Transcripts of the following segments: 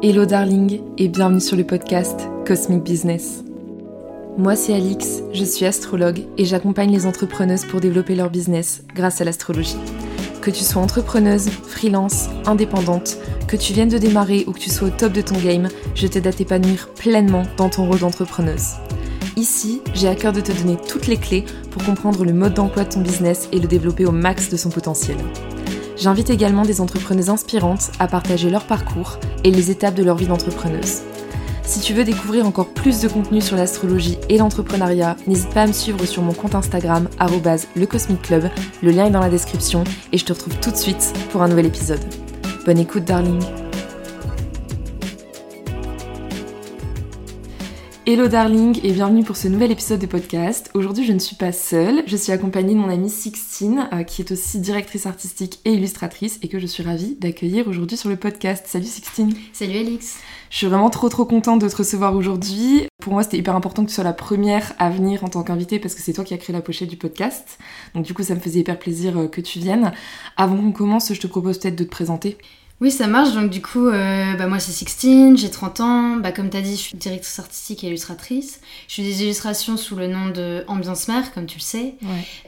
Hello darling et bienvenue sur le podcast Cosmic Business. Moi c'est Alix, je suis astrologue et j'accompagne les entrepreneuses pour développer leur business grâce à l'astrologie. Que tu sois entrepreneuse, freelance, indépendante, que tu viennes de démarrer ou que tu sois au top de ton game, je t'aide à t'épanouir pleinement dans ton rôle d'entrepreneuse. Ici, j'ai à cœur de te donner toutes les clés pour comprendre le mode d'emploi de ton business et le développer au max de son potentiel. J'invite également des entrepreneuses inspirantes à partager leur parcours et les étapes de leur vie d'entrepreneuse. Si tu veux découvrir encore plus de contenu sur l'astrologie et l'entrepreneuriat, n'hésite pas à me suivre sur mon compte Instagram @lecosmicclub. Le lien est dans la description et je te retrouve tout de suite pour un nouvel épisode. Bonne écoute darling. Hello darling et bienvenue pour ce nouvel épisode de podcast. Aujourd'hui je ne suis pas seule, je suis accompagnée de mon amie Sixtine euh, qui est aussi directrice artistique et illustratrice et que je suis ravie d'accueillir aujourd'hui sur le podcast. Salut Sixtine Salut Alix Je suis vraiment trop trop contente de te recevoir aujourd'hui. Pour moi c'était hyper important que tu sois la première à venir en tant qu'invitée parce que c'est toi qui as créé la pochette du podcast. Donc du coup ça me faisait hyper plaisir euh, que tu viennes. Avant qu'on commence je te propose peut-être de te présenter. Oui, ça marche. Donc, du coup, euh, bah, moi, c'est Sixtine, j'ai 30 ans. Bah, comme tu as dit, je suis directrice artistique et illustratrice. Je fais des illustrations sous le nom de Ambiance Mère, comme tu le sais.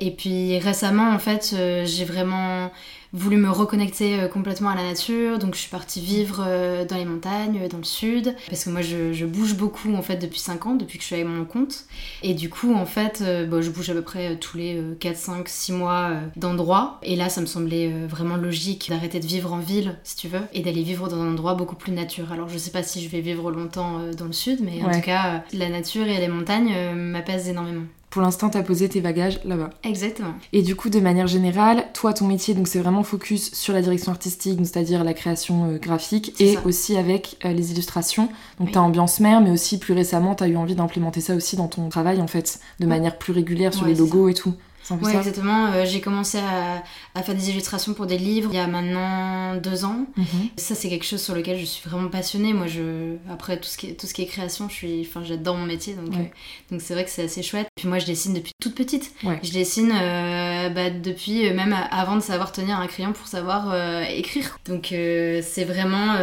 Et puis, récemment, en fait, euh, j'ai vraiment voulu me reconnecter euh, complètement à la nature. Donc je suis partie vivre euh, dans les montagnes, dans le sud. Parce que moi je, bouge beaucoup en fait depuis 5 ans, depuis que je suis avec mon compte. Et du coup en fait euh, bon, je bouge à peu près tous les 4, 5, 6 mois d'endroits. Et là ça me semblait vraiment logique d'arrêter de vivre en ville si tu veux et d'aller vivre dans un endroit beaucoup plus nature. Alors je sais pas si je vais vivre longtemps dans le sud mais en tout cas la nature et les montagnes m'apaisent énormément. Pour l'instant, tu as posé tes bagages là-bas. Exactement. Et du coup, de manière générale, toi, ton métier, donc c'est vraiment focus sur la direction artistique, c'est-à-dire la création euh, graphique, et aussi avec euh, les illustrations. Donc tu as ambiance mère, mais aussi plus récemment, tu as eu envie d'implémenter ça aussi dans ton travail, en fait, de manière plus régulière sur les logos et tout. Oui, exactement. Euh, j'ai commencé à, à, faire des illustrations pour des livres il y a maintenant deux ans. Mhm. Ça, c'est quelque chose sur lequel je suis vraiment passionnée. Moi, je, après tout ce qui est, tout ce qui est création, je suis, enfin, j'adore mon métier, donc euh, donc c'est vrai que c'est assez chouette. Puis moi, je dessine depuis toute petite. Je dessine euh, bah, depuis même avant de savoir tenir un crayon pour savoir écrire. Donc c'est vraiment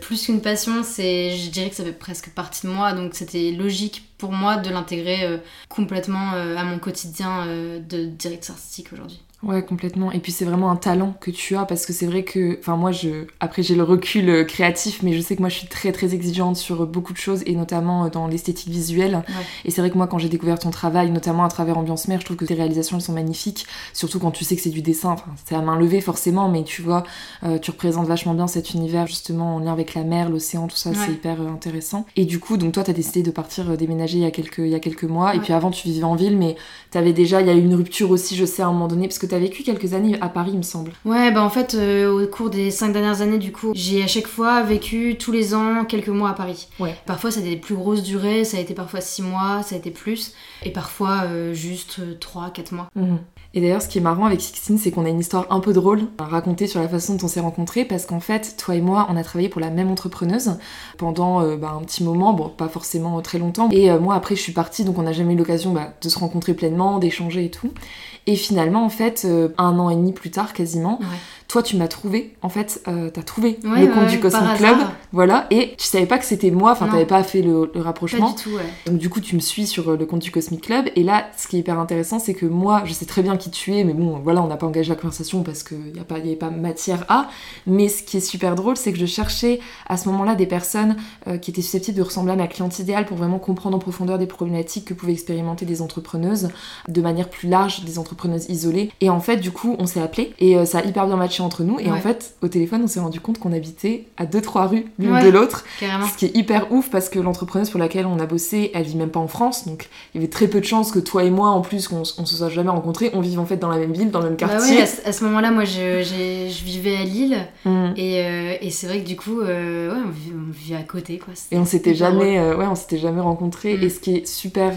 plus qu'une passion. C'est, je dirais que ça fait presque partie de moi. Donc c'était logique pour moi de l'intégrer euh, complètement euh, à mon quotidien euh, de directeur artistique aujourd'hui. Ouais, complètement. Et puis c'est vraiment un talent que tu as parce que c'est vrai que, enfin moi, je, après j'ai le recul euh, créatif, mais je sais que moi je suis très très exigeante sur beaucoup de choses et notamment euh, dans l'esthétique visuelle. Et c'est vrai que moi quand j'ai découvert ton travail, notamment à travers Ambiance Mère, je trouve que tes réalisations elles sont magnifiques, surtout quand tu sais que c'est du dessin. Enfin, c'est à main levée forcément, mais tu vois, euh, tu représentes vachement bien cet univers justement en lien avec la mer, l'océan, tout ça, c'est hyper intéressant. Et du coup, donc toi t'as décidé de partir déménager il y a quelques il y a quelques mois, et puis avant tu vivais en ville, mais t'avais déjà il y a eu une rupture aussi, je sais à un moment donné, parce que tu as vécu quelques années à Paris, il me semble. Ouais, bah en fait, euh, au cours des cinq dernières années, du coup, j'ai à chaque fois vécu tous les ans quelques mois à Paris. Ouais. Parfois, ça a des plus grosses durées, ça a été parfois six mois, ça a été plus, et parfois euh, juste trois, quatre mois. Mhm. Et d'ailleurs, ce qui est marrant avec Sixtine, c'est qu'on a une histoire un peu drôle à raconter sur la façon dont on s'est rencontrés, parce qu'en fait, toi et moi, on a travaillé pour la même entrepreneuse pendant euh, bah, un petit moment, bon, pas forcément très longtemps. Et moi, après, je suis partie, donc on n'a jamais eu l'occasion bah, de se rencontrer pleinement, d'échanger et tout. Et finalement, en fait, euh, un an et demi plus tard, quasiment, toi tu m'as trouvé. En fait euh, t'as trouvé le compte du Cosmic Club. voilà. Et tu savais pas que c'était moi. Enfin t'avais pas fait le, rapprochement. Pas du tout, ouais. donc du coup tu me suis sur euh, le compte du Cosmic Club. Et là ce qui est hyper intéressant c'est que moi je sais très bien qui tu es mais bon voilà on n'a pas engagé la conversation parce qu'il n'y avait pas matière à. Mais ce qui est super drôle c'est que je cherchais à ce moment là des personnes euh, qui étaient susceptibles de ressembler à ma cliente idéale pour vraiment comprendre en profondeur des problématiques que pouvaient expérimenter des entrepreneuses de manière plus large des entrepreneuses isolées. Et en fait du coup on s'est appelé et ça a hyper bien matché entre nous. Et en fait, au téléphone, on s'est rendu compte qu'on habitait à deux trois rues l'une de l'autre. Ce qui est hyper ouf parce que l'entrepreneuse pour laquelle on a bossé, elle vit même pas en France. Donc il y avait très peu de chances que toi et moi, en plus, qu'on se soit jamais rencontrés, on vive en fait dans la même ville, dans le même bah quartier. à, ce moment-là, moi, je, je, vivais à Lille. Mm. Et, euh, et c'est vrai que du coup, euh, ouais, on, vivait, à côté. Quoi. Et on s'était jamais, euh, ouais, on s'était jamais rencontrés. Mm. Et ce qui est super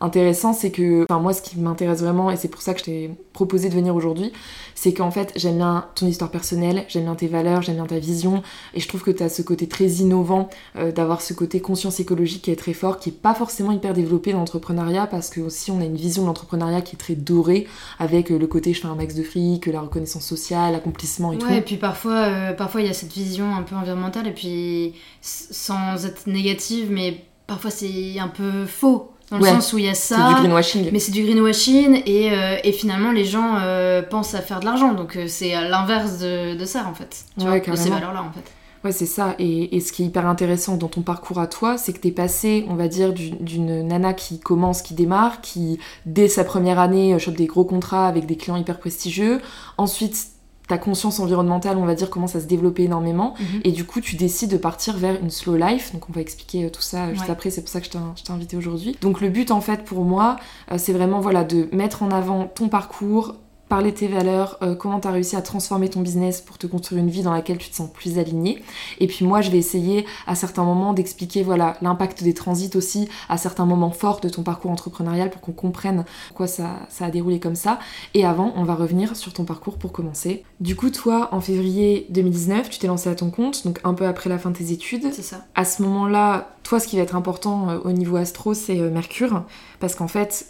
intéressant, c'est que, enfin moi ce qui m'intéresse vraiment, et c'est pour ça que je t'ai proposé de venir aujourd'hui, c'est qu'en fait j'aime bien ton histoire personnelle, j'aime bien tes valeurs, j'aime bien ta vision, et je trouve que tu as ce côté très innovant, euh, d'avoir ce côté conscience écologique qui est très fort, qui est pas forcément hyper développé dans l'entrepreneuriat, parce que aussi on a une vision de l'entrepreneuriat qui est très dorée, avec euh, le côté je fais un max de fric, la reconnaissance sociale, l'accomplissement et tout. Ouais, et puis parfois, euh, parfois il y a cette vision un peu environnementale, et puis sans être négative, mais parfois c'est un peu faux dans le sens où il y a ça. C'est du greenwashing. Mais c'est du greenwashing et, euh, et finalement les gens euh, pensent à faire de l'argent. Donc euh, c'est à l'inverse de, de, ça en fait. Tu vois, de ces valeurs-là en fait. Ouais, c'est ça. Et, et, ce qui est hyper intéressant dans ton parcours à toi, c'est que t'es passé, on va dire, d'une nana qui commence, qui démarre, qui, dès sa première année, chope des gros contrats avec des clients hyper prestigieux. Ensuite, ta conscience environnementale, on va dire, commence à se développer énormément. Mhm. Et du coup, tu décides de partir vers une slow life. Donc, on va expliquer euh, tout ça juste après. C'est pour ça que je t'ai invité aujourd'hui. Donc, le but, en fait, pour moi, euh, c'est vraiment voilà, de mettre en avant ton parcours, parler de tes valeurs, euh, comment tu as réussi à transformer ton business pour te construire une vie dans laquelle tu te sens plus aligné. Et puis moi, je vais essayer à certains moments d'expliquer voilà l'impact des transits aussi à certains moments forts de ton parcours entrepreneurial pour qu'on comprenne pourquoi ça, ça a déroulé comme ça. Et avant, on va revenir sur ton parcours pour commencer. Du coup, toi, en février 2019, tu t'es lancé à ton compte, donc un peu après la fin de tes études. C'est ça. À ce moment-là, toi, ce qui va être important euh, au niveau astro, c'est euh, Mercure, parce qu'en fait,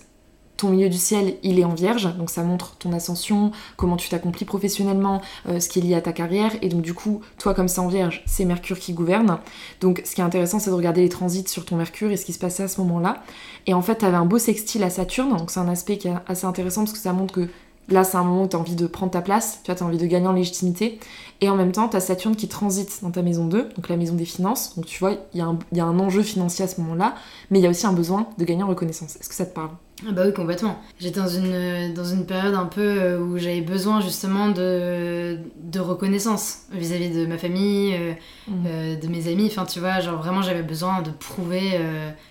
ton milieu du ciel, il est en vierge, donc ça montre ton ascension, comment tu t'accomplis professionnellement, euh, ce qui est lié à ta carrière, et donc du coup, toi comme c'est en vierge, c'est Mercure qui gouverne. Donc ce qui est intéressant, c'est de regarder les transits sur ton Mercure et ce qui se passait à ce moment-là. Et en fait, tu avais un beau sextile à Saturne, donc c'est un aspect qui est assez intéressant parce que ça montre que Là, c'est un moment où tu as envie de prendre ta place, tu as envie de gagner en légitimité. Et en même temps, tu as Saturne qui transite dans ta maison 2, donc la maison des finances. Donc tu vois, il y, y, a un enjeu financier à ce moment-là, mais il y a aussi un besoin de gagner en reconnaissance. Est-ce que ça te parle? Ah bah oui, complètement. J'étais dans une, dans une période un peu euh, où j'avais besoin justement de, de reconnaissance vis-à-vis de ma famille, euh, mmh. euh, de mes amis. Enfin, tu vois, genre vraiment j'avais besoin de prouver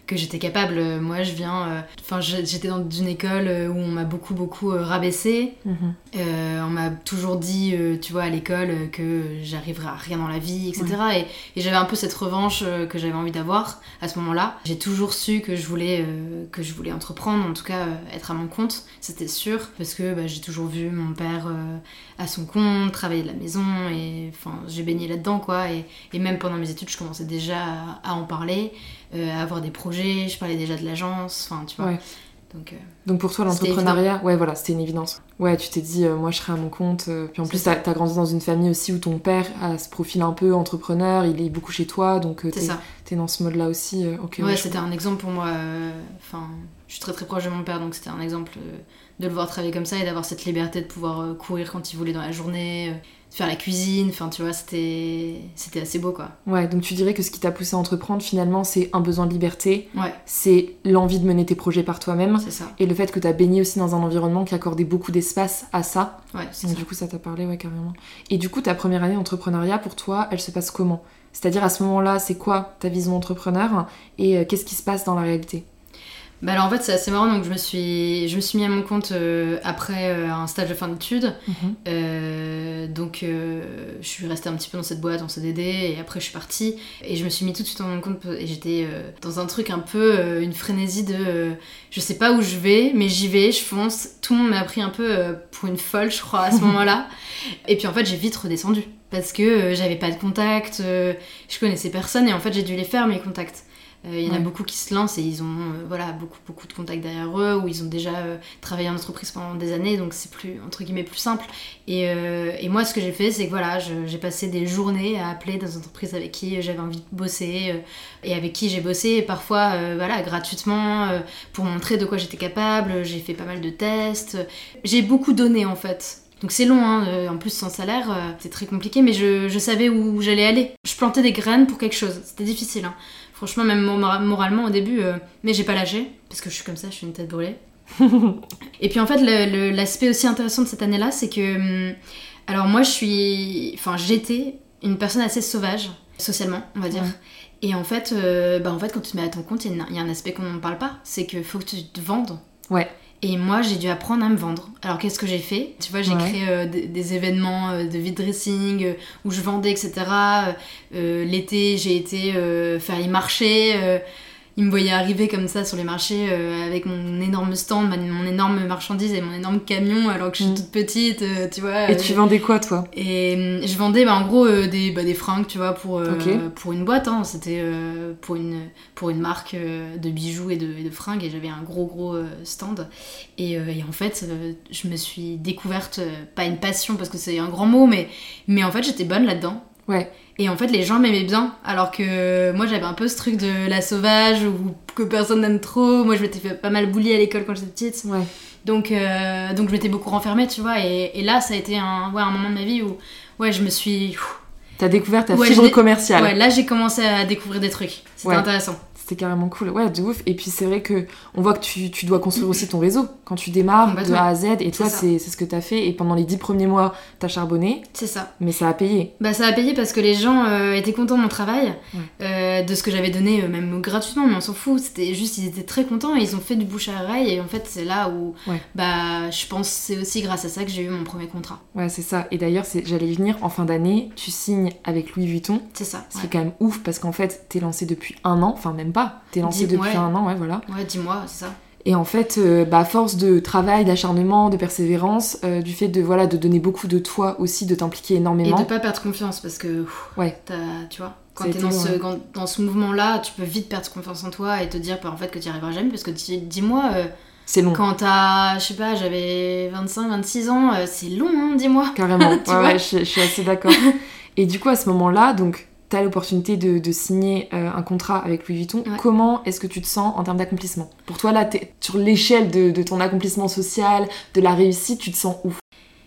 que j'étais capable. Moi, je viens. Enfin, j'étais dans une école où on m'a beaucoup, beaucoup rabaissé. Mmh. on m'a toujours dit, tu vois, à l'école que j'arriverais à rien dans la vie, etc. Et, et j'avais un peu cette revanche que j'avais envie d'avoir à ce moment-là. J'ai toujours su que je voulais, que je voulais entreprendre tout cas euh, être à mon compte, c'était sûr, parce que bah, j'ai toujours vu mon père euh, à son compte, travailler de la maison, et enfin j'ai baigné là-dedans quoi, et, même pendant mes études je commençais déjà à, en parler, euh, à avoir des projets, je parlais déjà de l'agence, enfin tu vois. Donc, Donc, pour toi, l'entrepreneuriat, ouais, voilà, c'était une évidence. Ouais, tu t'es dit, moi, je serai à mon compte. puis en plus, t'as as grandi dans une famille aussi où ton père a ce profil un peu entrepreneur, il est beaucoup chez toi, donc t'es dans ce mode-là aussi. ok ouais, c'était un exemple pour moi. Enfin, je suis très très proche de mon père, donc c'était un exemple euh, de le voir travailler comme ça et d'avoir cette liberté de pouvoir euh, courir quand il voulait dans la journée, euh, faire la cuisine, enfin tu vois, c'était assez beau quoi. Ouais, donc tu dirais que ce qui t'a poussé à entreprendre finalement, c'est un besoin de liberté, ouais. c'est l'envie de mener tes projets par toi-même, ça. Et le fait que t'as baigné aussi dans un environnement qui accordait beaucoup d'espace à ça. Ouais, donc du coup ça t'a parlé, ouais, carrément. Et du coup, ta première année d'entrepreneuriat, pour toi, elle se passe comment? C'est-à-dire à ce moment-là, c'est quoi ta vision entrepreneur et qu'est-ce qui se passe dans la réalité? Bah alors en fait c'est assez marrant donc je me suis je me suis mis à mon compte euh, après euh, un stage de fin d'études. Mhm. euh, donc je suis restée un petit peu dans cette boîte en CDD et après je suis partie. Et je me suis mis tout de suite à mon compte et j'étais dans un truc un peu une frénésie de je sais pas où je vais mais j'y vais je fonce. Tout le monde m'a pris un peu pour une folle je crois à ce moment là et puis en fait j'ai vite redescendu. Parce que j'avais pas de contact je connaissais personne et en fait j'ai dû les faire mes contacts il euh, y en a beaucoup qui se lancent et ils ont euh, voilà, beaucoup, beaucoup de contacts derrière eux ou ils ont déjà euh, travaillé en entreprise pendant des années donc c'est plus entre guillemets plus simple. Et, et moi ce que j'ai fait c'est que voilà, j'ai passé des journées à appeler des entreprises avec qui j'avais envie de bosser et avec qui j'ai bossé et parfois voilà, gratuitement pour montrer de quoi j'étais capable. J'ai fait pas mal de tests. J'ai beaucoup donné en fait. Donc c'est long, hein, en plus sans salaire, c'est très compliqué, mais je, je savais où j'allais aller. Je plantais des graines pour quelque chose, c'était difficile. Hein. Franchement, même moralement au début, euh, mais j'ai pas lâché, parce que je suis comme ça, je suis une tête brûlée. et puis en fait, l'aspect aussi intéressant de cette année-là, c'est que. Hum, alors moi, je suis. Enfin, j'étais une personne assez sauvage, socialement, on va dire. Et en fait, euh, bah en fait, quand tu te mets à ton compte, il y, a un aspect qu'on ne parle pas, c'est qu'il faut que tu te vendes. Ouais. Et moi, j'ai dû apprendre à me vendre. Alors, qu'est-ce que j'ai fait? Tu vois, j'ai créé euh, des, événements euh, de vide dressing euh, où je vendais, etc. L'été, j'ai été faire y marcher. Il me voyaient arriver comme ça sur les marchés euh, avec mon énorme stand, mon énorme marchandise et mon énorme camion alors que je suis mm. toute petite, euh, tu vois. Et tu vendais quoi toi? Et je vendais bah, en gros des, bah, des fringues, tu vois, pour, pour une boîte. Hein. C'était pour, une, pour une marque de bijoux et de, et de fringues et j'avais un gros gros stand. Et, et en fait, je me suis découverte, pas une passion parce que c'est un grand mot, mais, mais en fait j'étais bonne là-dedans. Ouais. Et en fait, les gens m'aimaient bien, alors que moi j'avais un peu ce truc de la sauvage ou que personne n'aime trop. Moi je m'étais fait pas mal bully à l'école quand j'étais petite. Ouais. Donc, euh, donc je m'étais beaucoup renfermée, tu vois. Et, et, là, ça a été un, ouais, un moment de ma vie où ouais, je me suis. T'as découvert ta fibre commerciale. Ouais, là j'ai commencé à découvrir des trucs. C'était intéressant c'était carrément cool. Ouais, de ouf. Et puis c'est vrai que on voit que tu, tu, dois construire aussi ton réseau quand tu démarres de A à Z. Et toi, c'est ce que tu as fait. Et pendant les dix premiers mois, tu as charbonné. C'est ça. Mais ça a payé. Bah, ça a payé parce que les gens euh, étaient contents de mon travail, euh, de ce que j'avais donné, euh, même gratuitement, mais on s'en fout. C'était juste, ils étaient très contents et ils ont fait du bouche à oreille. Et en fait, c'est là où, bah, je pense c'est aussi grâce à ça que j'ai eu mon premier contrat. Ouais, c'est ça. Et d'ailleurs, j'allais venir en fin d'année, tu signes avec Louis Vuitton. C'est ça. C'est quand même ouf parce qu'en fait, t'es lancé depuis un an, enfin même pas. T'es lancé depuis depuis un an, ouais, voilà. Ouais, dis mois, c'est ça. Et en fait, euh, bah, force de travail, d'acharnement, de persévérance, euh, du fait de voilà de donner beaucoup de toi aussi, de t'impliquer énormément. Et de pas perdre confiance parce que ouais, tu vois, quand t'es dans, ce, dans ce mouvement-là, tu peux vite perdre confiance en toi et te dire bah, en fait que tu n'y arriveras jamais parce que dis-moi. Euh, c'est long. Quand t'as, je sais pas, j'avais 25, 26 ans, c'est long, hein, dis-moi. Carrément, ouais, ouais, je, je suis assez d'accord. et du coup, à ce moment-là, donc tu as l'opportunité de, signer euh, un contrat avec Louis Vuitton, comment est-ce que tu te sens en termes d'accomplissement? Pour toi, là, es, sur l'échelle de, ton accomplissement social, de la réussite, tu te sens où?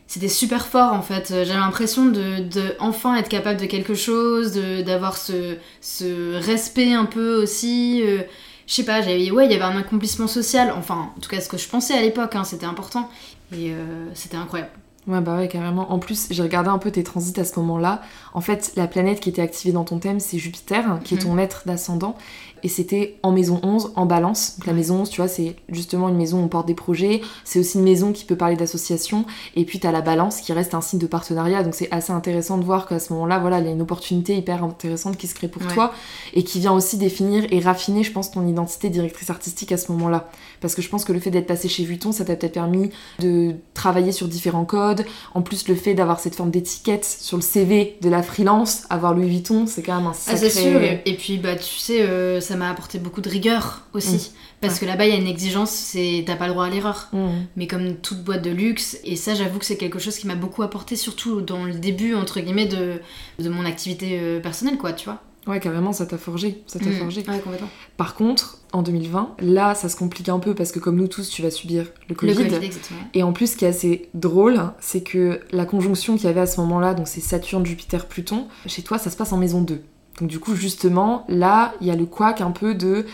C'était super fort en fait. J'avais l'impression de, enfin être capable de quelque chose, d'avoir ce, ce, respect un peu aussi. Euh, je sais pas, ouais, il y avait un accomplissement social. Enfin, en tout cas, ce que je pensais à l'époque, hein, c'était important. Et euh, c'était incroyable. Ouais, bah ouais, carrément. En plus, j'ai regardé un peu tes transits à ce moment-là. En fait, la planète qui était activée dans ton thème, c'est Jupiter, qui est mhm. ton maître d'ascendant. Et c'était en maison 11, en balance. la maison 11, tu vois, c'est justement une maison où on porte des projets, c'est aussi une maison qui peut parler d'association, et puis tu as la balance qui reste un signe de partenariat, donc c'est assez intéressant de voir qu'à ce moment-là, voilà, il y a une opportunité hyper intéressante qui se crée pour toi, et qui vient aussi définir et raffiner, je pense, ton identité directrice artistique à ce moment-là. Parce que je pense que le fait d'être passé chez Vuitton, ça t'a peut-être permis de travailler sur différents codes, en plus le fait d'avoir cette forme d'étiquette sur le CV de la freelance, avoir Louis Vuitton, c'est quand même un sacré... Ah, c'est sûr, et puis bah tu sais, euh, ça m'a apporté beaucoup de rigueur aussi. Mm. Parce que là-bas, il y a une exigence, c'est t'as pas le droit à l'erreur. Mm. Mais comme toute boîte de luxe, et ça, j'avoue que c'est quelque chose qui m'a beaucoup apporté, surtout dans le début, entre guillemets, de, de mon activité euh, personnelle, quoi, tu vois. Ouais, carrément, ça t'a forgé. Ça t'a mm. forgé. Ouais, complètement. Par contre, en 2020, là, ça se complique un peu parce que, comme nous tous, tu vas subir le Covid. Le COVID exactement. Et en plus, ce qui est assez drôle, c'est que la conjonction qu'il y avait à ce moment-là, donc c'est Saturne, Jupiter, Pluton, chez toi, ça se passe en maison 2. Donc du coup, justement, là, il y a le couac un peu de...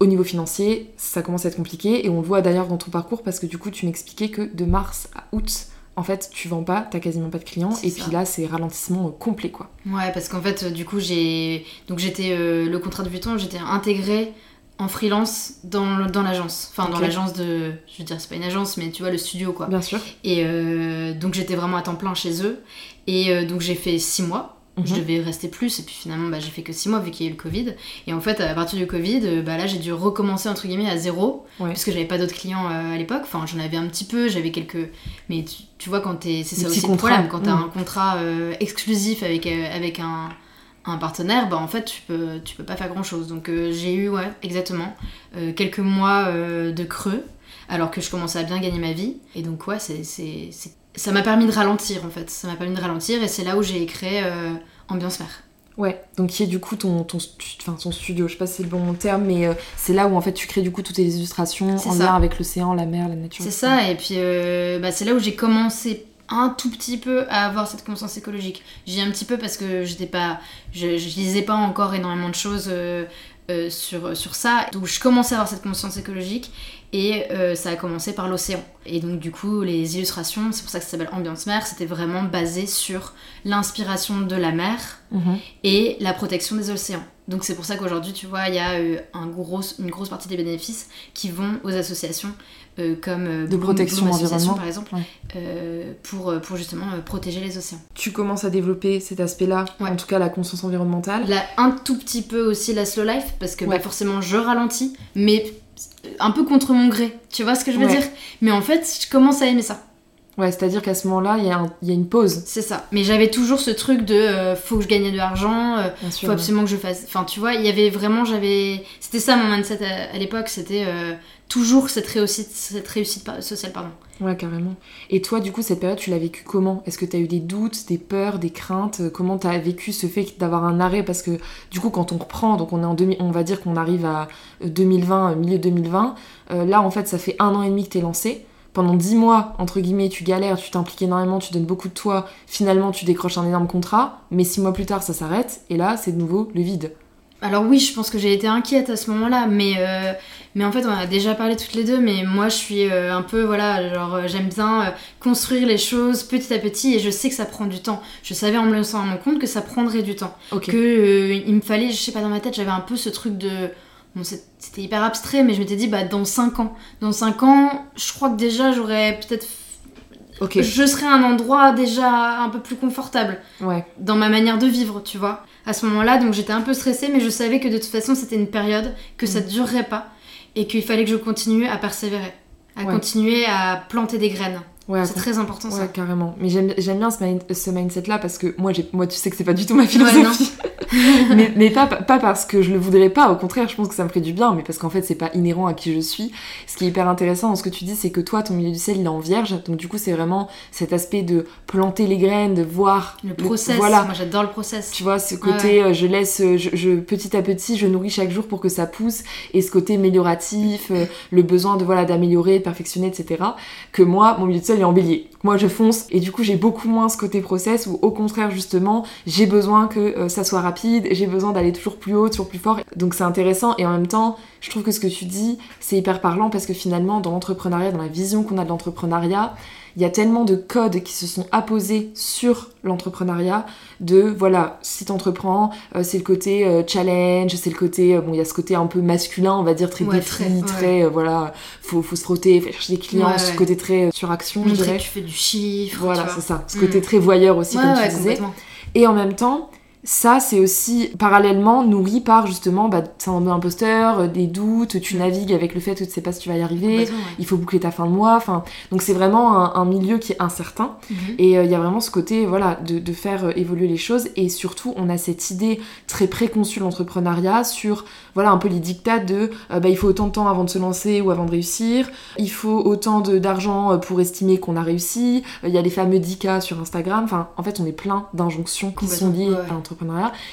Au niveau financier, ça commence à être compliqué et on le voit d'ailleurs dans ton parcours parce que du coup, tu m'expliquais que de mars à août, en fait, tu vends pas, t'as quasiment pas de clients, et puis là, c'est ralentissement complet, quoi. Ouais, parce qu'en fait, du coup, j'ai. Donc, j'étais. Euh, le contrat de Vuitton, j'étais intégrée en freelance dans, dans l'agence. Enfin, dans l'agence de. Je veux dire, c'est pas une agence, mais tu vois, le studio, quoi. Bien sûr. Et euh, donc, j'étais vraiment à temps plein chez eux. Et euh, donc, j'ai fait six mois. Je mhm. devais rester plus et puis finalement bah, j'ai fait que 6 mois vu qu'il y a eu le Covid. Et en fait à partir du Covid, euh, bah, là j'ai dû recommencer entre guillemets à zéro parce que j'avais pas d'autres clients euh, à l'époque. Enfin j'en avais un petit peu, j'avais quelques... Mais tu, vois quand t'es... C'est ça aussi le problème, quand t'as mhm. un contrat euh, exclusif avec, avec un, un, partenaire, bah en fait tu peux, tu peux pas faire grand chose. Donc j'ai eu ouais exactement quelques mois de creux alors que je commençais à bien gagner ma vie. Et donc ouais c'est ça m'a permis de ralentir en fait. Ça m'a permis de ralentir et c'est là où j'ai créé euh, Ambiance Mer. Ouais, donc qui est du coup ton, ton, enfin, ton studio, je sais pas si c'est le bon terme, mais euh, c'est là où en fait tu crées du coup toutes tes illustrations en lien avec l'océan, la mer, la nature. C'est ça, et puis euh, bah, c'est là où j'ai commencé un tout petit peu à avoir cette conscience écologique. J'ai un petit peu parce que j'étais pas, je, je, lisais pas encore énormément de choses sur, sur ça, donc je commençais à avoir cette conscience écologique et euh, ça a commencé par l'océan. Et donc du coup, les illustrations, c'est pour ça que ça s'appelle Ambiance Mer, c'était vraiment basé sur l'inspiration de la mer mhm. et la protection des océans. Donc c'est pour ça qu'aujourd'hui, tu vois, il y a euh, un gros, une grosse partie des bénéfices qui vont aux associations euh, comme euh, de protection environnement. par exemple, pour, pour justement protéger les océans. Tu commences à développer cet aspect-là, en tout cas la conscience environnementale. Là, un tout petit peu aussi la slow life, parce que bah, forcément je ralentis, mais un peu contre mon gré, tu vois ce que je veux dire? Mais en fait, je commence à aimer ça. Ouais, c'est-à-dire qu'à ce moment-là, il y, y, a une pause. C'est ça. Mais j'avais toujours ce truc de euh, faut que je gagne de l'argent, euh, faut absolument que je fasse. Enfin, tu vois, il y avait vraiment, j'avais. C'était ça mon mindset à, l'époque, c'était euh, toujours cette réussite, cette réussite sociale, pardon. Ouais, carrément. Et toi, du coup, cette période, tu l'as vécue comment? Est-ce que tu as eu des doutes, des peurs, des craintes? Comment tu as vécu ce fait d'avoir un arrêt? Parce que, du coup, quand on reprend, donc on est en demi, on va dire qu'on arrive à 2020, milieu 2020, là, en fait, ça fait un an et demi que tu es lancé pendant dix mois, entre guillemets, tu galères, tu t'impliques énormément, tu donnes beaucoup de toi, finalement tu décroches un énorme contrat, mais six mois plus tard ça s'arrête, et là c'est de nouveau le vide. Alors oui, je pense que j'ai été inquiète à ce moment-là, mais, euh, mais en fait on a déjà parlé toutes les deux, mais moi je suis euh, un peu, voilà, genre euh, j'aime bien construire les choses petit à petit, et je sais que ça prend du temps. Je savais en me laissant à mon compte que ça prendrait du temps. Que il me fallait, je sais pas, dans ma tête j'avais un peu ce truc de c'était hyper abstrait, mais je m'étais dit, bah, dans 5 ans. Dans 5 ans, je crois que déjà, j'aurais peut-être. Je serais à un endroit déjà un peu plus confortable. Ouais. Dans ma manière de vivre, tu vois. À ce moment-là, donc j'étais un peu stressée, mais je savais que de toute façon, c'était une période, que ça mm. durerait pas, et qu'il fallait que je continue à persévérer, à continuer à planter des graines. Ouais, c'est très important ça. Ouais, carrément. Mais j'aime bien ce, mindset-là parce que moi, moi, tu sais que c'est pas du tout ma philosophie. mais, mais pas, pas parce que je le voudrais pas, au contraire, je pense que ça me ferait du bien, mais parce qu'en fait, c'est pas inhérent à qui je suis. Ce qui est hyper intéressant dans ce que tu dis, c'est que toi, ton milieu du ciel, il est en vierge. Donc, du coup, c'est vraiment cet aspect de planter les graines, de voir. Le process. voilà. Moi, j'adore le process. Tu vois, ce côté, euh, je laisse, euh, je, petit à petit, je nourris chaque jour pour que ça pousse. Et ce côté amélioratif, euh, le besoin de, voilà, d'améliorer, de perfectionner, etc. Que moi, mon milieu du ciel, en bélier. Moi, je fonce et du coup, j'ai beaucoup moins ce côté process où, au contraire, justement, j'ai besoin que euh, ça soit rapide, j'ai besoin d'aller toujours plus haut, toujours plus fort. Donc, c'est intéressant et en même temps, je trouve que ce que tu dis, c'est hyper parlant parce que finalement, dans l'entrepreneuriat, dans la vision qu'on a de l'entrepreneuriat, il y a tellement de codes qui se sont apposés sur l'entrepreneuriat de voilà si t'entreprends euh, c'est le côté euh, challenge c'est le côté euh, bon il y a ce côté un peu masculin on va dire très défi très, voilà faut, faut se frotter faut chercher des clients ce côté très sur action je dirais. tu fais du chiffre voilà c'est ça ce côté mm. très voyeur aussi comme tu disais. et en même temps ça, c'est aussi parallèlement nourri par justement bah, syndrome de l'imposteur, euh, des doutes, tu navigues avec le fait que tu sais pas si tu vas y arriver, il faut boucler ta fin de mois. Enfin, donc c'est vraiment un, milieu qui est incertain. Mhm. Et euh, il y a vraiment ce côté voilà, de, de, faire euh, évoluer les choses. Et surtout, on a cette idée très préconçue de l'entrepreneuriat sur voilà, un peu les dictats de bah, il faut autant de temps avant de se lancer ou avant de réussir, il faut autant d'argent pour estimer qu'on a réussi, il y a les fameux 10K sur Instagram. Enfin, en fait, on est plein d'injonctions qui sont liées à l'entrepreneuriat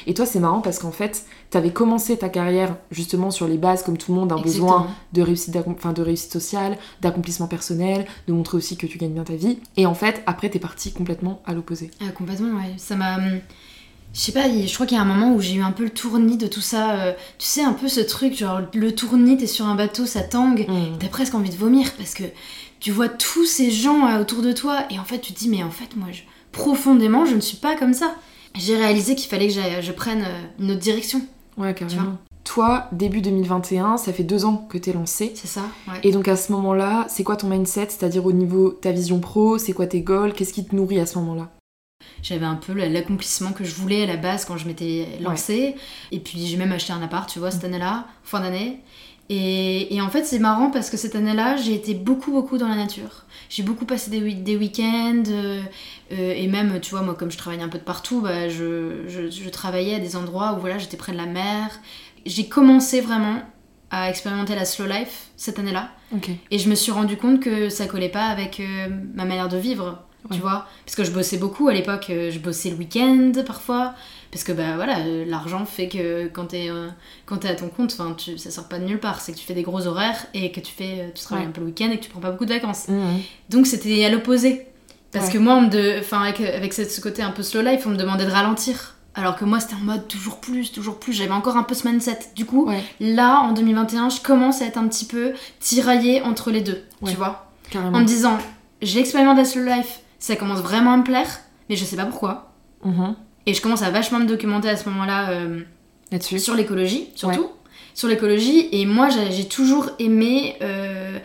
et toi, c'est marrant parce qu'en fait, tu avais commencé ta carrière justement sur les bases, comme tout le monde, un besoin de réussite, enfin, de réussite sociale, d'accomplissement personnel, de montrer aussi que tu gagnes bien ta vie. Et en fait, après, t'es parti complètement à l'opposé. Ah, complètement, ouais. Ça m'a. Hum, je sais pas, je crois qu'il y a un moment où j'ai eu un peu le tournis de tout ça. Euh, tu sais, un peu ce truc, genre le tournis, t'es sur un bateau, ça tangue, mmh. t'as presque envie de vomir parce que tu vois tous ces gens euh, autour de toi et en fait tu te dis, mais en fait, moi, profondément, je ne suis pas comme ça j'ai réalisé qu'il fallait que je prenne euh, une autre direction. Ouais, carrément. Toi, début 2021, ça fait deux ans que t'es lancé. C'est ça. Ouais. Et donc à ce moment-là, c'est quoi ton mindset? C'est-à-dire au niveau ta vision pro, c'est quoi tes goals? Qu'est-ce qui te nourrit à ce moment-là? J'avais un peu l'accomplissement que je voulais à la base quand je m'étais lancée. Et puis j'ai même acheté un appart, tu vois, cette année-là, fin d'année. Et, en fait, c'est marrant parce que cette année-là, j'ai été beaucoup, beaucoup dans la nature. J'ai beaucoup passé des, des week-ends. Euh, euh, et même, tu vois, moi, comme je travaillais un peu de partout, bah, je, je, travaillais à des endroits où voilà, j'étais près de la mer. J'ai commencé vraiment à expérimenter la slow life cette année-là. Et je me suis rendu compte que ça collait pas avec euh, ma manière de vivre, tu vois. Parce que je bossais beaucoup à l'époque, je bossais le week-end parfois. Parce que bah voilà, euh, l'argent fait que quand t'es euh, quand es à ton compte, tu, ça sort pas de nulle part. C'est que tu fais des gros horaires et que tu fais euh, tu travailles un peu le week-end et que tu prends pas beaucoup de vacances. Mmh. Donc c'était à l'opposé. Parce que moi, de, avec, avec ce côté un peu slow life, on me demandait de ralentir. Alors que moi, c'était en mode toujours plus, toujours plus. J'avais encore un peu ce mindset. Du coup, là, en 2021, je commence à être un petit peu tiraillée entre les deux. Tu vois En me disant, j'ai expérimenté la slow life, ça commence vraiment à me plaire, mais je sais pas pourquoi. Mmh. Et je commence à vachement me documenter à ce moment-là euh. Sur l'écologie, surtout. Sur l'écologie. Et moi, j'ai toujours aimé. euh,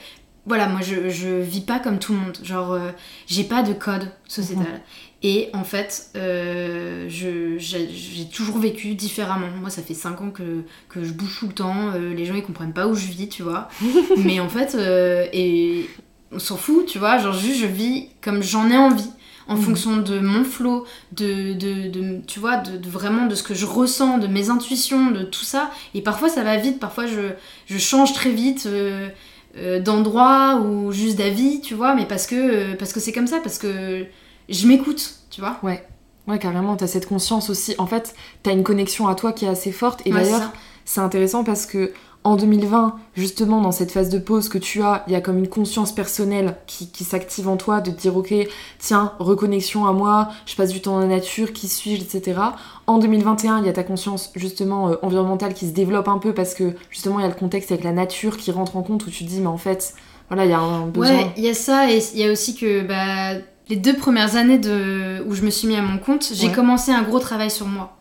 voilà, moi, je, je vis pas comme tout le monde. Genre, euh, j'ai pas de code sociétal. Mhm. Et en fait, euh, j'ai j'ai toujours vécu différemment. Moi, ça fait 5 ans que, que je bouge tout le temps. euh, les gens, ils comprennent pas où je vis, tu vois. Mais en fait, euh, et on s'en fout, tu vois. Genre, juste, je vis comme j'en ai envie. En Mhm. fonction de mon flow, de, de, de- tu vois, de, de vraiment de ce que je ressens, de mes intuitions, de tout ça. Et parfois, ça va vite. Parfois, je, je change très vite. euh, euh, d'endroit ou juste d'avis, tu vois, mais parce que euh, parce que c'est comme ça, parce que je m'écoute, tu vois. Ouais, carrément, t'as cette conscience aussi. En fait, t'as une connexion à toi qui est assez forte. Et Ouais, d'ailleurs, c'est intéressant parce que en 2020, justement, dans cette phase de pause que tu as, il y a comme une conscience personnelle qui, qui s'active en toi de te dire, ok, tiens, reconnexion à moi, je passe du temps dans la nature, qui suis-je, etc. En 2021, il y a ta conscience, justement, euh, environnementale qui se développe un peu parce que, justement, il y a le contexte avec la nature qui rentre en compte où tu te dis, mais en fait, voilà, il y a un besoin. Ouais, il y a ça et il y a aussi que bah, les deux premières années de... où je me suis mis à mon compte, j'ai Ouais. commencé un gros travail sur moi.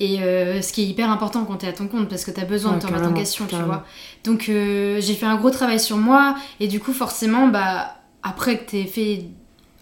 Et euh, ce qui est hyper important quand t'es à ton compte parce que t'as besoin Ouais, de te remettre en question, tu vois. Donc euh, j'ai fait un gros travail sur moi et du coup forcément bah après que t'aies fait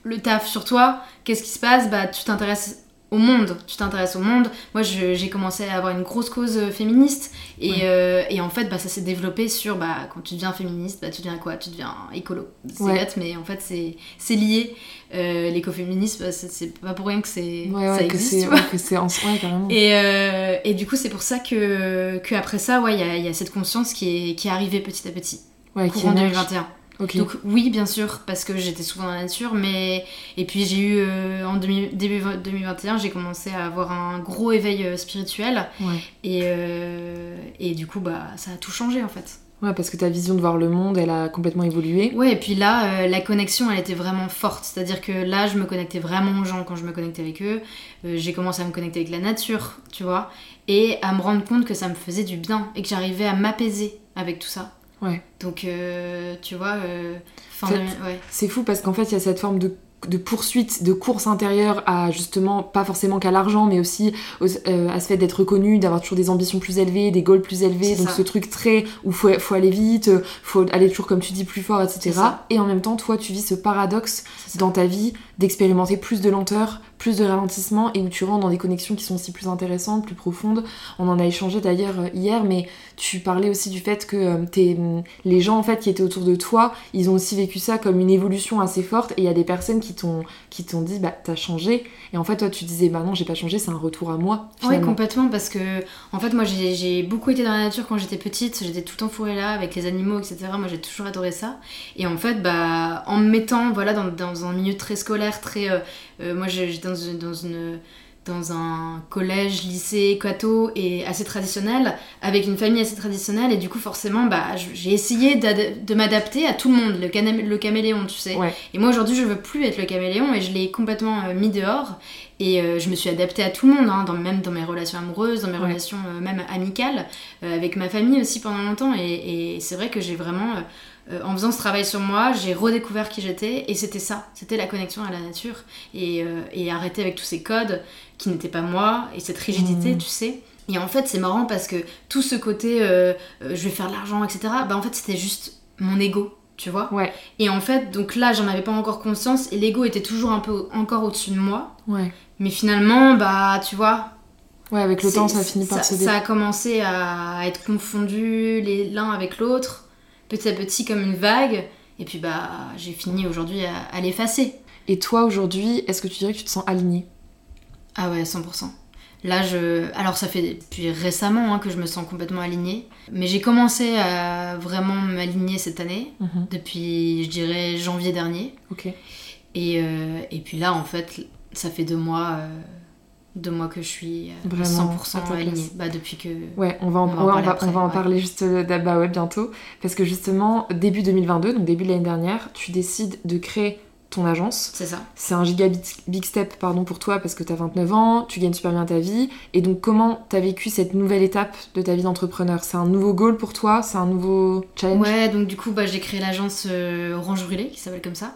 le taf sur toi, qu'est-ce qui se passe? Bah tu t'intéresses au monde, tu t'intéresses au monde. Moi j'ai commencé à avoir une grosse cause euh, féministe et, Ouais. euh, et en fait bah, ça s'est développé sur bah quand tu deviens féministe, bah tu deviens quoi? Tu deviens écolo. C'est Ouais. bête mais en fait c'est lié. Euh, L'écoféminisme c'est- pas pour rien que c'est Ouais, ça ouais, que c'est ouais, en ouais, carrément. Et, euh, et du coup, c'est pour ça que, que après ça, ouais, il y y a cette conscience qui est, qui est arrivée petit à petit, courant émerge. 2021. Ok. Donc oui, bien sûr, parce que j'étais souvent dans la nature, mais et puis j'ai eu euh, en demi- début 2021, j'ai commencé à avoir un gros éveil euh, spirituel Ouais. et, euh, et du coup, bah, ça a tout changé en fait. Ouais, parce que ta vision de voir le monde, elle a complètement évolué. Ouais, et puis là, euh, la connexion, elle était vraiment forte. C'est-à-dire que là, je me connectais vraiment aux gens quand je me connectais avec eux. Euh, j'ai commencé à me connecter avec la nature, tu vois, et à me rendre compte que ça me faisait du bien et que j'arrivais à m'apaiser avec tout ça. Ouais. Donc, euh, tu vois, ouais. C'est fou parce qu'en fait, il y a cette forme de, de poursuite, de course intérieure à justement, pas forcément qu'à l'argent, mais aussi aux- euh, à ce fait d'être reconnu, d'avoir toujours des ambitions plus élevées, des goals plus élevés. Donc ça. ce truc très où faut, faut aller vite, faut aller toujours, comme tu dis, plus fort, etc. Et en même temps, toi, tu vis ce paradoxe dans ta vie d'expérimenter plus de lenteur, plus de ralentissement et où tu rentres dans des connexions qui sont aussi plus intéressantes, plus profondes. On en a échangé d'ailleurs euh, hier, mais tu parlais aussi du fait que euh, t'es- les gens en fait qui étaient autour de toi, ils ont aussi vécu ça comme une évolution assez forte et il y a des personnes qui t'ont qui t'ont dit bah t'as changé et en fait toi tu disais bah non j'ai pas changé c'est un retour à moi finalement. complètement, parce que en fait, moi j'ai beaucoup été dans la nature quand j'étais petite, j'étais tout enfourrée là avec les animaux, etc. Moi j'ai toujours adoré ça. Et en fait, bah, en me mettant voilà, dans, dans un milieu très scolaire, très. euh, euh, moi j'ai- j'étais dans une. Dans une dans un collège, lycée, cateau et assez traditionnel, avec une famille assez traditionnelle, et du coup, forcément, bah, j'ai essayé de m'adapter à tout le monde, le, caméléon, tu sais. Ouais. Et moi, aujourd'hui, je veux plus être le caméléon, et je l'ai complètement euh, mis dehors. Et euh, je me suis adaptée à tout le monde, hein, dans, même dans mes relations amoureuses, dans mes Ouais. relations euh, même amicales, avec ma famille aussi pendant longtemps. Et, et c'est vrai que j'ai vraiment, euh, en faisant ce travail sur moi, j'ai redécouvert qui j'étais. Et c'était ça, c'était la connexion à la nature. Et, euh, et arrêter avec tous ces codes qui n'étaient pas moi, et cette rigidité, Mhm. tu sais. Et en fait, c'est marrant parce que tout ce côté, euh, je vais faire de l'argent, etc., bah en fait, c'était juste mon ego, tu vois. ouais Et en fait, donc là, j'en avais pas encore conscience et l'ego était toujours un peu encore au-dessus de moi. ouais Mais finalement, bah, tu vois, ouais avec le temps ça finit par ça, se dé- ça a commencé à être confondu l'un avec l'autre, petit à petit comme une vague. Et puis bah, j'ai fini aujourd'hui à, à l'effacer. et toi aujourd'hui est-ce que tu dirais que tu te sens aligné Ah ouais, 100%. Là, je... Alors ça fait depuis récemment hein, que je me sens complètement alignée. Mais j'ai commencé à vraiment m'aligner cette année, Mhm. depuis, je dirais, janvier dernier. ok Et, euh, et puis là, en fait, ça fait deux mois, euh, deux mois que je suis euh, Vraiment 100% à ta alignée. Bah, depuis que. Ouais, on va en, On va en on parler va, après, on va en ouais. parler juste euh, bah ouais, bientôt. Parce que justement, début 2022, donc début de l'année dernière, tu décides de créer ton agence. C'est ça. C'est un giga big, step pardon, pour toi parce que tu as 29 ans, tu gagnes super bien ta vie. Et donc, comment tu as vécu cette nouvelle étape de ta vie d'entrepreneur? C'est un nouveau goal pour toi? C'est un nouveau challenge? Ouais, donc du coup, bah, j'ai créé l'agence euh, Orange Brûlée, qui s'appelle comme ça.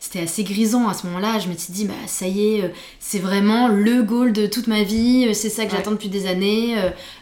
C'était assez grisant à ce moment-là. Je me suis dit, bah ça y est, euh, c'est vraiment le goal de toute ma vie, euh, c'est ça que j'attends depuis des années,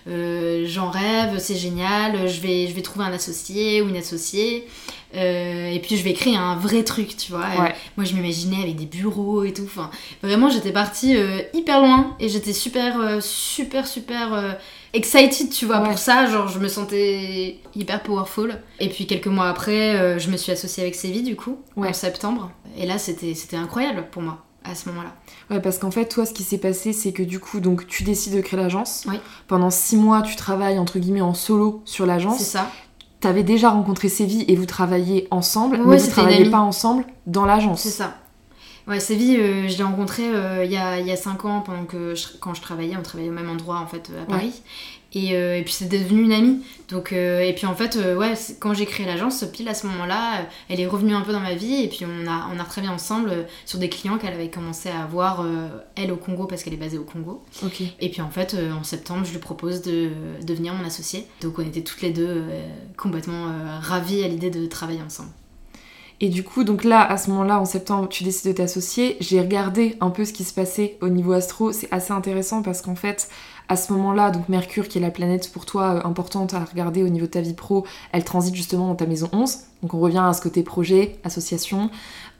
euh, j'en rêve, c'est génial, je vais, je vais trouver un associé ou une associée. et puis je vais créer un vrai truc, tu vois. moi je m'imaginais avec des bureaux et tout. Enfin, vraiment j'étais partie hyper loin et j'étais super, super, super excited, tu vois, pour ça. Genre, je me sentais hyper powerful. Et puis, quelques mois après, euh, je me suis associée avec Séville, du coup, en septembre. Et là, c'était incroyable pour moi, à ce moment-là. Ouais, parce qu'en fait, toi, ce qui s'est passé, c'est que du coup, donc, tu décides de créer l'agence. Pendant six mois, tu travailles, entre guillemets, en solo sur l'agence. C'est ça. T'avais déjà rencontré Séville et vous travailliez ensemble, mais vous travailliez pas ensemble dans l'agence. C'est ça. Ouais, Séville, euh, je l'ai rencontré euh, il, y a, il y a 5 ans, pendant que quand je travaillais, on travaillait au même endroit en fait à Paris. Et, euh, et, puis c'est devenu une amie. Donc, et puis en fait, ouais, quand j'ai créé l'agence, pile à ce moment-là, elle est revenue un peu dans ma vie et puis on a, on a retravaillé ensemble sur des clients qu'elle avait commencé à avoir, elle au Congo parce qu'elle est basée au Congo. Et puis en fait, en septembre, je lui propose de devenir mon associée. Donc on était toutes les deux complètement ravies à l'idée de travailler ensemble. Et du coup, donc là, à ce moment-là, en septembre, tu décides de t'associer. J'ai regardé un peu ce qui se passait au niveau astro. C'est assez intéressant parce qu'en fait, à ce moment-là, donc Mercure, qui est la planète pour toi euh, importante à regarder au niveau de ta vie pro, elle transite justement dans ta maison 11. Donc on revient à ce côté projet, association.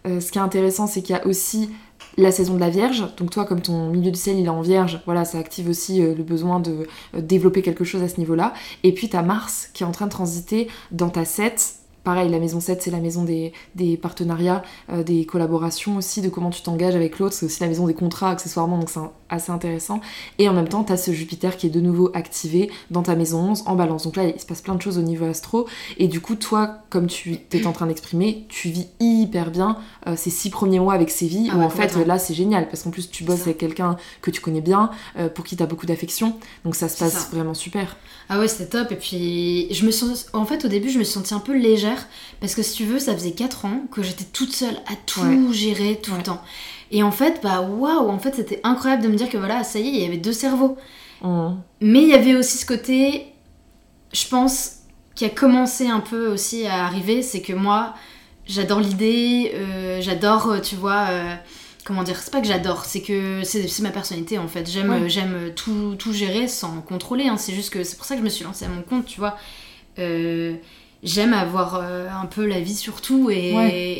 Euh, ce qui est intéressant, c'est qu'il y a aussi la saison de la Vierge. Donc toi, comme ton milieu du ciel, il est en Vierge, voilà, ça active aussi euh, le besoin de développer quelque chose à ce niveau-là. Et puis tu as Mars qui est en train de transiter dans ta 7 Pareil, la maison 7, c'est la maison des, partenariats, euh, des collaborations aussi, de comment tu t'engages avec l'autre. C'est aussi la maison des contrats, accessoirement, donc c'est assez intéressant. Et en même temps, tu as ce Jupiter qui est de nouveau activé dans ta maison 11 en balance. Donc là, il se passe plein de choses au niveau astro. Et du coup, toi, comme tu es en train d'exprimer, tu vis hyper bien euh, ces six premiers mois avec Séville, ah où en fait, là, c'est génial, parce qu'en plus, tu bosses avec quelqu'un que tu connais bien, euh, pour qui tu as beaucoup d'affection. Donc ça se passe vraiment super. Ah ouais, c'était top. Et puis, je me sens... en fait, au début, je me suis sentie un peu légère parce que si tu veux, ça faisait 4 ans que j'étais toute seule à tout gérer tout le temps. Et en fait, bah waouh, en fait, c'était incroyable de me dire que voilà, ça y est, il y avait deux cerveaux. Mmh. Mais il y avait aussi ce côté, je pense, qui a commencé un peu aussi à arriver, c'est que moi, j'adore l'idée, euh, j'adore, euh, tu vois. Euh, comment dire, c'est pas que j'adore, c'est que c'est ma personnalité en fait. J'aime j'aime tout, tout, gérer sans contrôler. Hein. C'est juste que c'est pour ça que je me suis lancée à mon compte, tu vois. Euh, j'aime avoir euh, un peu la vie sur tout et,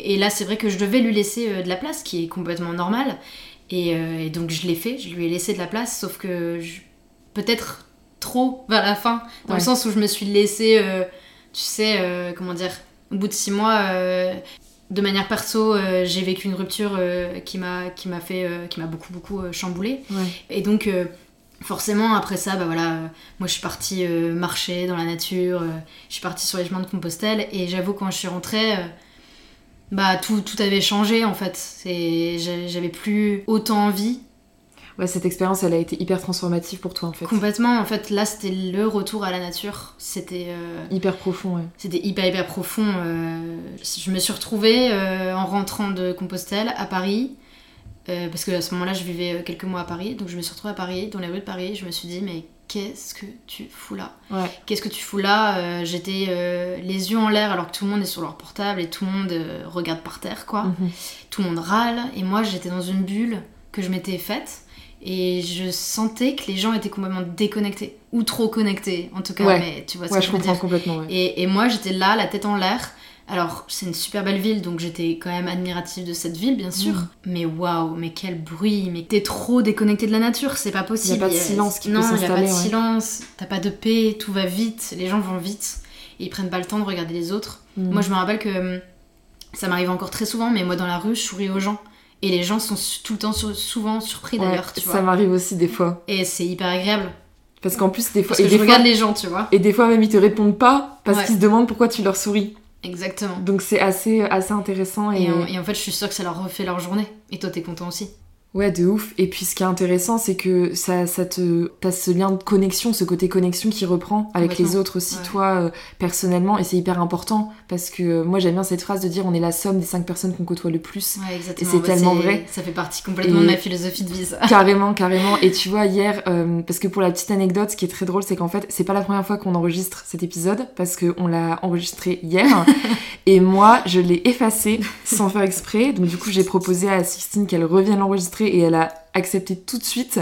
et, là c'est vrai que je devais lui laisser euh, de la place qui est complètement normal. Et, euh, et, donc je l'ai fait je lui ai laissé de la place sauf que peut-être trop vers la fin dans le sens où je me suis laissée tu sais comment dire au bout de six mois de manière perso j'ai vécu une rupture qui m'a qui m'a fait qui m'a beaucoup beaucoup chamboulé et donc forcément après ça bah voilà euh, moi je suis partie euh, marcher dans la nature euh, je suis partie sur les chemins de Compostelle et j'avoue quand je suis rentrée bah tout, tout avait changé en fait. J'avais plus autant envie. Ouais cette expérience elle a été hyper transformative pour toi en fait. Complètement en fait là c'était le retour à la nature. C'était hyper profond ouais. c'était hyper hyper profond je me suis retrouvée en rentrant de Compostelle à Paris euh, parce que à ce moment-là, je vivais euh, quelques mois à Paris, donc je me suis retrouvée à Paris, dans les rues de Paris. Je me suis dit, mais qu'est-ce que tu fous là? Qu'est-ce que tu fous là? Euh, J'étais les yeux en l'air alors que tout le monde est sur leur portable et tout le monde regarde par terre, quoi. Mhm. Tout le monde râle, et moi j'étais dans une bulle que je m'étais faite. Et je sentais que les gens étaient complètement déconnectés, ou trop connectés, en tout cas, mais tu vois ce que je, je veux dire. Complètement, et, et, moi j'étais là, la tête en l'air, alors, c'est une super belle ville, donc j'étais quand même admirative de cette ville, bien sûr. Mm. Mais waouh, mais quel bruit, mais t'es trop déconnecté de la nature, c'est pas possible. Il a pas de silence qui non, peut Non, il a pas de silence, t'as pas de paix, tout va vite, les gens vont vite, et ils prennent pas le temps de regarder les autres. Mm. Moi, je me rappelle que hum, ça m'arrive encore très souvent, mais moi, dans la rue, je souris aux gens. Et les gens sont tout le temps souvent surpris d'ailleurs, tu vois. Ça m'arrive aussi des fois. Et c'est hyper agréable. Parce qu'en plus, des fois. Parce que je regarde les gens, tu vois. Et des fois, même, ils te répondent pas parce qu'ils se demandent pourquoi tu leur souris. Exactement. Donc c'est assez, assez intéressant. Et... Et, en, fait, je suis sûre que ça leur refait leur journée. Et toi, t'es content aussi. Ouais, de ouf. Et puis ce qui est intéressant, c'est que ça, ça te. T'as ce lien de connexion, ce côté connexion qui reprend avec les autres aussi, toi, euh, personnellement. Et c'est hyper important parce que euh, moi, j'aime bien cette phrase de dire on est la somme des cinq personnes qu'on côtoie le plus. Ouais, exactement. Et c'est Bah, tellement vrai. Ça fait partie complètement de ma philosophie de vie, ça. Carrément, carrément. Et tu vois, hier, euh, parce que pour la petite anecdote, ce qui est très drôle, c'est qu'en fait, c'est pas la première fois qu'on enregistre cet épisode, parce qu'on l'a enregistré hier. et moi, je l'ai effacé sans faire exprès. Donc, du coup, j'ai proposé à Sixtine qu'elle revienne l'enregistrer et elle a accepté tout de suite.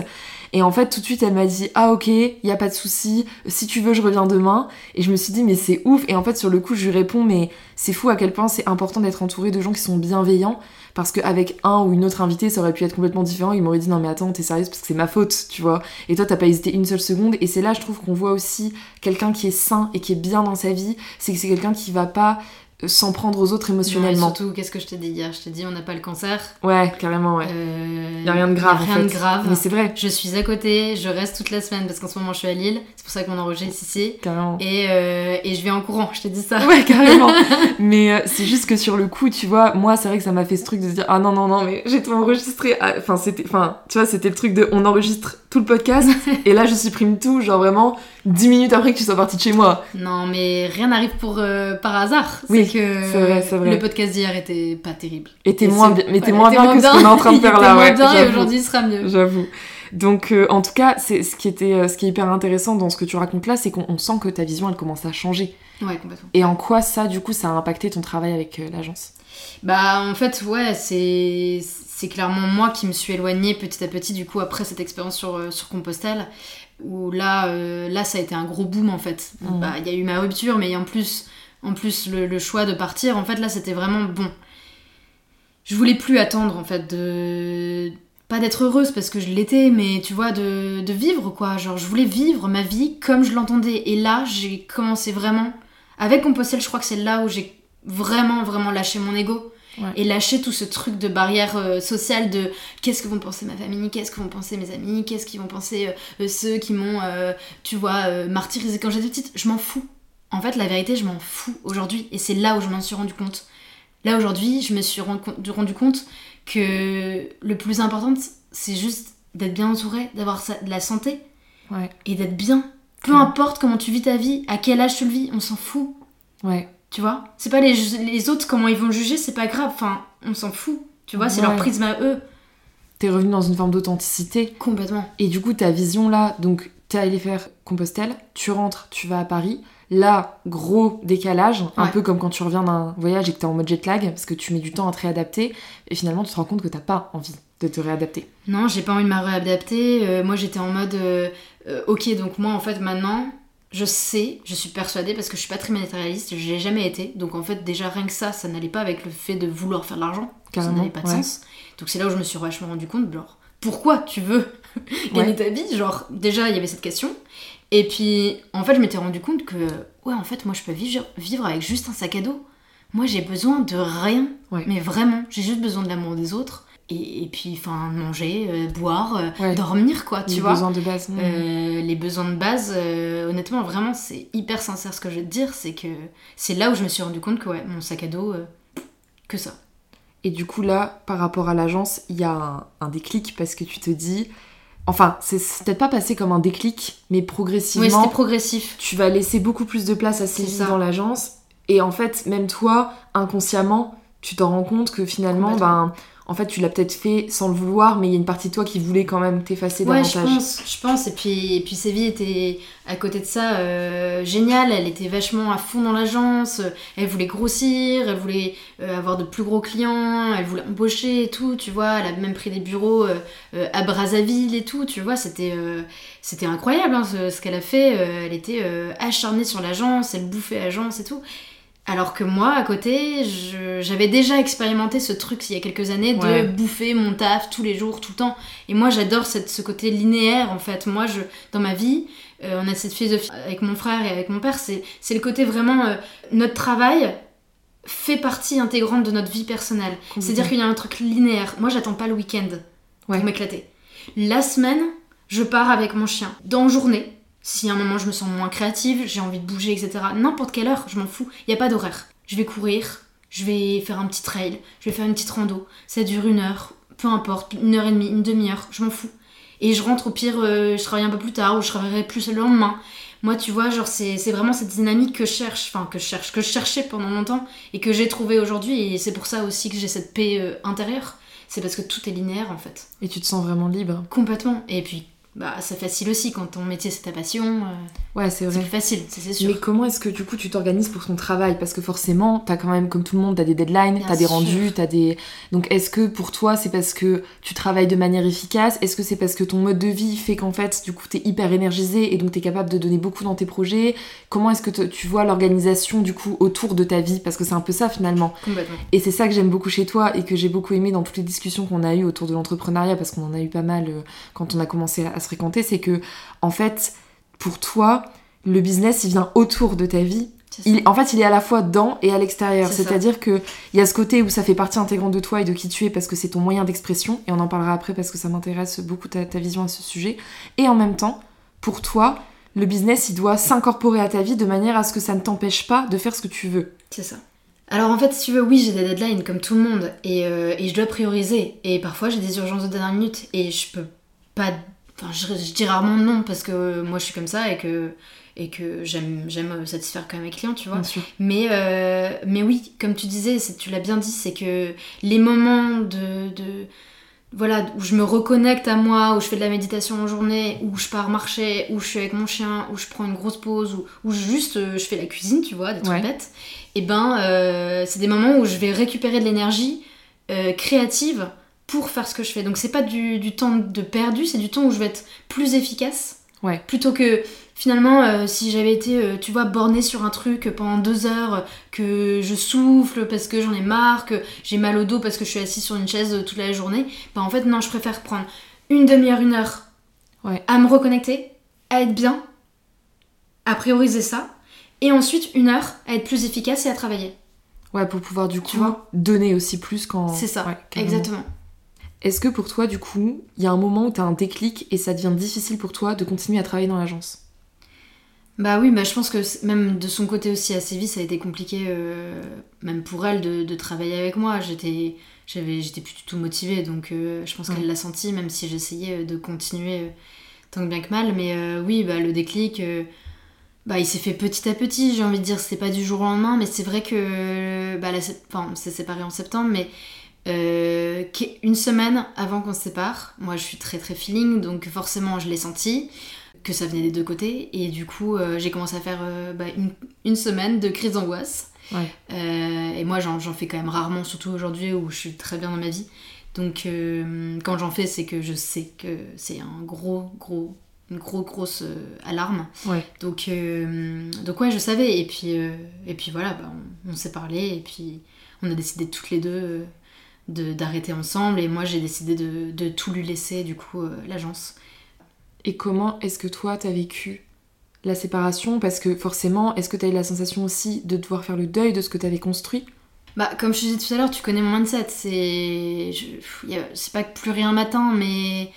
Et en fait, tout de suite, elle m'a dit Ah, ok, y a pas de souci, si tu veux, je reviens demain. Et je me suis dit Mais c'est ouf. Et en fait, sur le coup, je lui réponds Mais c'est fou à quel point c'est important d'être entouré de gens qui sont bienveillants. Parce qu'avec un ou une autre invitée, ça aurait pu être complètement différent. Il m'aurait dit Non, mais attends, t'es sérieuse parce que c'est ma faute, tu vois. Et toi, t'as pas hésité une seule seconde. Et c'est là, je trouve qu'on voit aussi quelqu'un qui est sain et qui est bien dans sa vie. C'est que c'est quelqu'un qui va pas s'en prendre aux autres émotionnellement. surtout, qu'est-ce que je t'ai dit hier? Je t'ai dit, on n'a pas le cancer. Ouais, carrément, ouais. Euh, y a rien de grave. y a en rien de grave. Mais c'est vrai, Je suis à côté, je reste toute la semaine parce qu'en ce moment je suis à Lille. C'est pour ça qu'on enregistre ici. carrément. Et, euh, et je vais en courant, je t'ai dit ça. Ouais, carrément. mais euh, c'est juste que sur le coup, tu vois, moi, c'est vrai que ça m'a fait ce truc de se dire ah non non non, mais j'ai tout enregistré. Ah, Enfin, c'était, enfin, tu vois, c'était le truc de on enregistre tout le podcast et là, je supprime tout, genre vraiment 10 minutes après que tu sois partie de chez moi. Non, mais rien n'arrive pour euh, par hasard. Oui, que c'est vrai, c'est vrai. le podcast d'hier était pas terrible. T'es Et moins, bien- mais t'es voilà, moins était bien que ce qu'on est en train de Il faire était là, moins ouais. bien et aujourd'hui il sera mieux. J'avoue. Donc, euh, en tout cas, c'est ce qui était, euh, ce qui est hyper intéressant dans ce que tu racontes là, c'est qu'on on sent que ta vision, elle commence à changer. Ouais, complètement. Et en quoi ça, du coup, ça a impacté ton travail avec euh, l'agence? Bah en fait ouais c'est c'est clairement moi qui me suis éloignée petit à petit du coup après cette expérience sur, euh, sur Compostelle où là euh, là ça a été un gros boom en fait. Mhm. Bah il y a eu ma rupture mais en plus en plus le, le choix de partir en fait là c'était vraiment bon. Je voulais plus attendre en fait de pas d'être heureuse parce que je l'étais mais tu vois de, de vivre quoi genre je voulais vivre ma vie comme je l'entendais et là j'ai commencé vraiment avec Compostelle je crois que c'est là où j'ai vraiment vraiment lâché mon ego Ouais. et lâcher tout ce truc de barrière euh, sociale de qu'est-ce que vont penser ma famille, qu'est-ce que vont penser mes amis, qu'est-ce qu'ils vont penser euh, ceux qui m'ont, euh, tu vois, martyrisé quand j'étais petite. Je m'en fous. En fait, la vérité, je m'en fous aujourd'hui. Et c'est là où je m'en suis rendu compte. Là, aujourd'hui, je me suis rendu compte- que le plus important, c'est juste d'être bien entouré, d'avoir de la santé Ouais. et d'être bien. Peu importe comment tu vis ta vie, à quel âge tu le vis, on s'en fout. Ouais. Tu vois? C'est pas les, les autres, comment ils vont juger, c'est pas grave. Enfin, on s'en fout. Tu vois, c'est leur prisme à eux. T'es revenu dans une forme d'authenticité. Complètement. Et du coup, ta vision là, donc t'es allé faire Compostelle, tu rentres, tu vas à Paris. Là, gros décalage, un Ouais. peu comme quand tu reviens d'un voyage et que t'es en mode jet lag, parce que tu mets du temps à te réadapter, et finalement tu te rends compte que t'as pas envie de te réadapter. Non, j'ai pas envie de me réadapter. Euh, moi, j'étais en mode, euh, euh, ok, donc moi, en fait, maintenant, je sais, je suis persuadée, parce que je suis pas très matérialiste, je l'ai jamais été. Donc, en fait, déjà, rien que ça, ça n'allait pas avec le fait de vouloir faire de l'argent. Ça n'avait pas de ouais. sens. Donc, c'est là où je me suis vachement rendu compte, genre, pourquoi tu veux gagner Ouais. ta vie? Genre, déjà, il y avait cette question. Et puis, en fait, je m'étais rendu compte que, ouais, en fait, moi, je peux vivre, vivre avec juste un sac à dos. Moi, j'ai besoin de rien. Ouais. Mais vraiment, j'ai juste besoin de l'amour des autres. Et, et puis, enfin, manger, euh, boire, euh, Ouais. dormir, quoi, tu Les vois. besoins de base. Euh, les besoins de base, honnêtement, vraiment, c'est hyper sincère ce que je vais te dire. C'est que c'est là où je me suis rendu compte que, ouais, mon sac à dos, que ça. Et du coup, là, par rapport à l'agence, il y a un, un déclic parce que tu te dis. Enfin, c'est peut-être pas passé comme un déclic, mais Oui, progressivement, c'était progressif. tu vas laisser beaucoup plus de place à ça. dans l'agence. Et en fait, même toi, inconsciemment, tu t'en rends compte que finalement, ben, en fait, tu l'as peut-être fait sans le vouloir, mais il y a une partie de toi qui voulait quand même t'effacer Ouais, davantage. je pense, je pense. Et puis, et puis Séville était à côté de ça euh, géniale. Elle était vachement à fond dans l'agence. Elle voulait grossir, elle voulait euh, avoir de plus gros clients, elle voulait embaucher et tout. Tu vois, elle a même pris des bureaux euh, à Brazzaville et tout. Tu vois, c'était c'était incroyable hein, ce, ce qu'elle a fait. Elle était acharnée sur l'agence, elle bouffait l'agence et tout. Alors que moi, à côté, j'avais déjà expérimenté ce truc il y a quelques années de Ouais. bouffer mon taf tous les jours, tout le temps. Et moi, j'adore ce côté linéaire, en fait. Moi, je, dans ma vie, euh, on a cette philosophie avec mon frère et avec mon père, c'est le côté vraiment... euh, notre travail fait partie intégrante de notre vie personnelle. C'est-à-dire qu'il y a un truc linéaire. Moi, j'attends pas le week-end Ouais. pour m'éclater. La semaine, je pars avec mon chien. Dans journée, si à un moment je me sens moins créative, j'ai envie de bouger, etc. N'importe quelle heure, je m'en fous. Il n'y a pas d'horaire. Je vais courir, je vais faire un petit trail, je vais faire une petite rando. Ça dure une heure, peu importe, une heure et demie, une demi-heure, je m'en fous. Et je rentre au pire, euh, je travaille un peu plus tard ou je travaillerai plus le lendemain. Moi, tu vois, genre, c'est vraiment cette dynamique que je cherche, enfin, que je cherche, que je cherchais pendant longtemps et que j'ai trouvé aujourd'hui. Et c'est pour ça aussi que j'ai cette paix euh, intérieure. C'est parce que tout est linéaire, en fait. Et tu te sens vraiment libre. Complètement. Et puis, bah, ça facile aussi quand ton métier c'est ta passion. Euh, ouais, c'est vrai. C'est facile, c'est sûr. Mais comment est-ce que du coup tu t'organises pour ton travail? Parce que forcément, t'as quand même, comme tout le monde, t'as des deadlines, t'as des rendus, t'as des. Donc est-ce que pour toi c'est parce que tu travailles de manière efficace? Est-ce que c'est parce que ton mode de vie fait qu'en fait, du coup, t'es hyper énergisé et donc t'es capable de donner beaucoup dans tes projets? Comment est-ce que tu vois l'organisation du coup autour de ta vie? Parce que c'est un peu ça finalement. Complètement. Et c'est ça que j'aime beaucoup chez toi et que j'ai beaucoup aimé dans toutes les discussions qu'on a eues autour de l'entrepreneuriat parce qu'on en a eu pas mal euh, quand on a commencé à fréquenter, c'est que en fait, pour toi, le business, il vient autour de ta vie. Il, en fait, il est à la fois dans et à l'extérieur. C'est-à-dire qu'il y a ce côté où ça fait partie intégrante de toi et de qui tu es parce que c'est ton moyen d'expression. Et on en parlera après parce que ça m'intéresse beaucoup ta, ta, vision à ce sujet. Et en même temps, pour toi, le business, il doit s'incorporer à ta vie de manière à ce que ça ne t'empêche pas de faire ce que tu veux. C'est ça. Alors en fait, si tu veux, oui, j'ai des deadlines comme tout le monde et, euh, et je dois prioriser. Et parfois, j'ai des urgences de dernière minute et je peux pas Enfin, je, dis rarement non parce que moi je suis comme ça et que, et que j'aime, j'aime satisfaire quand même mes clients, tu vois. Mais, euh, mais oui, comme tu disais, tu l'as bien dit, c'est que les moments de, de, voilà, où je me reconnecte à moi, où je fais de la méditation en journée, où je pars marcher, où je suis avec mon chien, où je prends une grosse pause, où, où juste euh, je fais la cuisine, tu vois, des trucs bêtes, et ben euh, c'est des moments où je vais récupérer de l'énergie créative pour faire ce que je fais. Donc c'est pas du, temps de perdu, c'est du temps où je vais être plus efficace. Ouais. Plutôt que finalement, euh, si j'avais été, euh, tu vois, bornée sur un truc pendant deux heures, que je souffle parce que j'en ai marre, que j'ai mal au dos parce que je suis assise sur une chaise toute la journée, bah en fait, non, je préfère prendre une demi-heure, une heure ouais. à me reconnecter, à être bien, à prioriser ça, et ensuite une heure à être plus efficace et à travailler. Ouais, pour pouvoir du coup donner aussi plus quand. C'est ça, exactement. Est-ce que pour toi, du coup, il y a un moment où tu as un déclic et ça devient difficile pour toi de continuer à travailler dans l'agence? Bah oui, bah je pense que même de son côté aussi, à Séville, ça a été compliqué, euh, même pour elle, de, travailler avec moi. J'étais j'étais plus du tout motivée, donc euh, je pense qu'elle l'a senti, même si j'essayais de continuer euh, tant que bien que mal. Mais oui, bah le déclic bah, il s'est fait petit à petit, j'ai envie de dire, c'était pas du jour au lendemain, mais c'est vrai que bah, enfin, on s'est séparés en septembre, mais euh, une semaine avant qu'on se sépare. Moi, je suis très très feeling, donc forcément, je l'ai senti que ça venait des deux côtés. Et du coup, euh, j'ai commencé à faire euh, bah, une, semaine de crise d'angoisse. et moi, j'en fais quand même rarement, surtout aujourd'hui où je suis très bien dans ma vie. Donc, quand j'en fais, c'est que je sais que c'est un gros, gros, une grosse, grosse alarme. Donc, donc, ouais, je savais. Et puis, et puis voilà, bah, on, on s'est parlé. Et puis, on a décidé toutes les deux d'arrêter ensemble et moi j'ai décidé de, de, tout lui laisser du coup euh, l'agence. Et comment est-ce que toi t'as vécu la séparation? Parce que forcément, est-ce que t'as eu la sensation aussi de devoir faire le deuil de ce que t'avais construit? Bah, comme je te disais tout à l'heure, tu connais mon mindset. C'est. C'est pas que plus rien matin, mais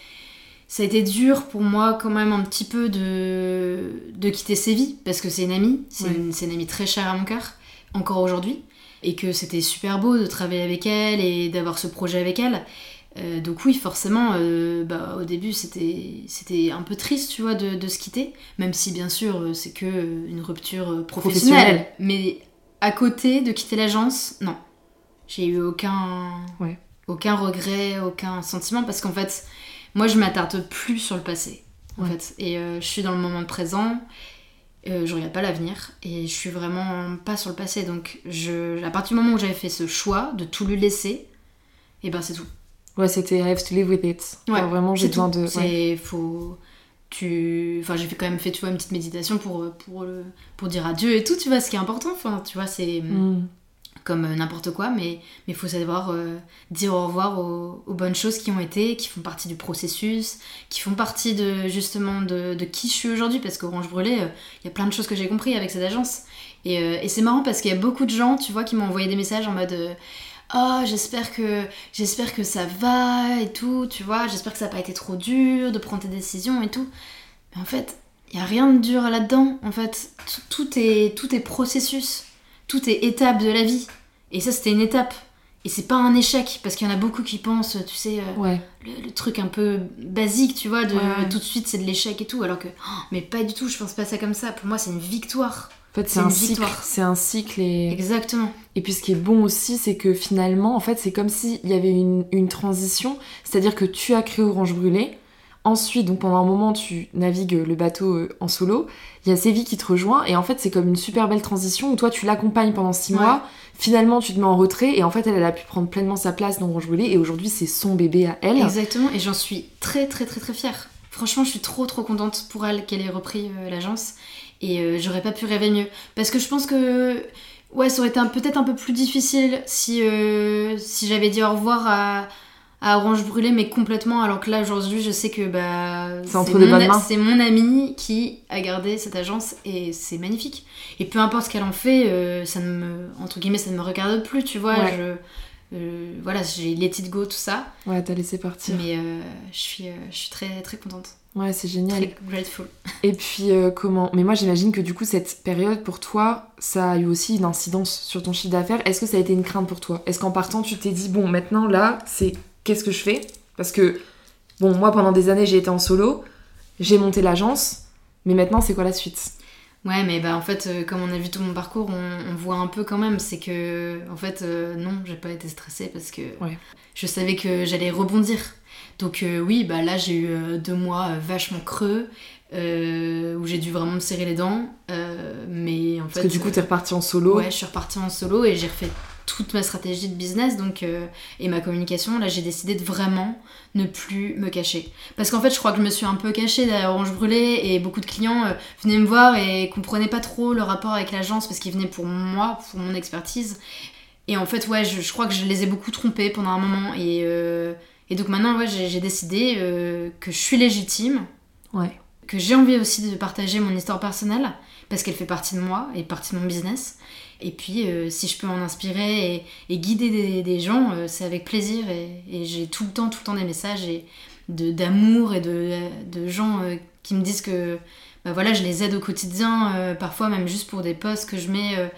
ça a été dur pour moi, quand même, un petit peu de, de quitter Séville, parce que c'est une amie. C'est une, une, amie très chère à mon cœur, encore aujourd'hui et que c'était super beau de travailler avec elle et d'avoir ce projet avec elle. Euh, donc oui, forcément, euh, bah, au début, c'était, c'était un peu triste, tu vois, de, de se quitter, même si bien sûr, euh, c'est que une rupture professionnelle. Mais à côté de quitter l'agence, non. J'ai eu aucun, aucun regret, aucun sentiment, parce qu'en fait, moi, je m'attarde plus sur le passé, en fait. Et je suis dans le moment présent, euh, je regarde pas l'avenir et je suis vraiment pas sur le passé. Donc, je, à partir du moment où j'avais fait ce choix de tout lui laisser, et ben c'est tout. Ouais, c'était I have to live with it. Ouais, vraiment, j'ai besoin de. C'est faut. Tu... Enfin, j'ai quand même fait, tu vois, une petite méditation pour, pour, pour dire adieu et tout, tu vois, ce qui est important. Enfin, tu vois, c'est. Mm comme euh, n'importe quoi, mais il faut savoir euh, dire au revoir aux, bonnes choses qui ont été, qui font partie du processus, qui font partie de justement de, qui je suis aujourd'hui, parce qu'Orange Brûlé, euh, il y a plein de choses que j'ai compris avec cette agence. Et, et c'est marrant parce qu'il y a beaucoup de gens, tu vois, qui m'ont envoyé des messages en mode Oh, j'espère que, j'espère que ça va et tout, tu vois, j'espère que ça n'a pas été trop dur de prendre tes décisions et tout. Mais en fait, il n'y a rien de dur là-dedans. En fait, tout est, tout est processus tout est étape de la vie. Et ça, c'était une étape. et c'est pas un échec, parce qu'il y en a beaucoup qui pensent, tu sais, euh, Ouais. le, le truc un peu basique, tu vois, de Ouais, ouais. tout de suite c'est de l'échec et tout, alors que, oh, mais pas du tout, je pense pas ça comme ça. Pour moi, c'est une victoire. En fait, c'est un une cycle. victoire. C'est un cycle et. Exactement. Et puis ce qui est bon aussi, c'est que finalement, en fait, c'est comme s'il y avait une, une transition. C'est-à-dire que tu as créé Orange Brûlé. Ensuite, donc pendant un moment, tu navigues le bateau euh, en solo. Il y a Séville qui te rejoint. Et en fait, c'est comme une super belle transition où toi, tu l'accompagnes pendant six Ouais. mois. Finalement, tu te mets en retrait. Et en fait, elle, elle a pu prendre pleinement sa place dans Orange Brûlé. Et aujourd'hui, c'est son bébé à elle. Exactement, et j'en suis très très très très fière. Franchement, je suis trop trop contente pour elle qu'elle ait repris euh, l'agence. Et euh, j'aurais pas pu rêver mieux. Parce que je pense que ouais, ça aurait été peut-être un peu plus difficile si, euh, si j'avais dit au revoir à, à Orange Brûlé, mais complètement. Alors que là, aujourd'hui, je sais que bah, C'est mon, c'est mon ami qui a gardé cette agence et c'est magnifique. Et peu importe ce qu'elle en fait, euh, ça ne me, entre guillemets, ça ne me regarde plus, tu vois. Ouais. Je, euh, voilà, j'ai let it go, tout ça. Ouais, t'as laissé partir. Mais euh, je, suis, je suis très très contente. Ouais, c'est génial. Très grateful. Et puis euh, comment Mais moi j'imagine que du coup cette période pour toi, ça a eu aussi une incidence sur ton chiffre d'affaires. Est-ce que ça a été une crainte pour toi? Est-ce qu'en partant tu t'es dit bon maintenant là c'est qu'est-ce que je fais? Parce que bon moi pendant des années j'ai été en solo, j'ai monté l'agence, mais maintenant c'est quoi la suite? Ouais, mais bah en fait, euh, comme on a vu tout mon parcours, on, on voit un peu quand même. C'est que, en fait, euh, non, j'ai pas été stressée parce que Ouais. je savais que j'allais rebondir. Donc, euh, oui, bah là, j'ai eu deux mois vachement creux où j'ai dû vraiment me serrer les dents. mais en fait. Parce que du coup t'es reparti en solo. Ouais, je suis repartie en solo et j'ai refait toute ma stratégie de business donc, euh, et ma communication. Là, j'ai décidé de vraiment ne plus me cacher. Parce qu'en fait, je crois que je me suis un peu cachée derrière Orange Brûlé et beaucoup de clients euh, venaient me voir et comprenaient pas trop le rapport avec l'agence parce qu'ils venaient pour moi, pour mon expertise. Et en fait, ouais, je, je crois que je les ai beaucoup trompés pendant un moment. Et, euh, et donc maintenant, ouais, j'ai décidé que je suis légitime Ouais. que j'ai envie aussi de partager mon histoire personnelle parce qu'elle fait partie de moi et partie de mon business. Et puis, euh, si je peux en inspirer et, guider des, gens, euh, c'est avec plaisir. Et, j'ai tout le temps, tout le temps des messages d'amour et de, gens euh, qui me disent que bah voilà, je les aide au quotidien, parfois même juste pour des posts que je mets.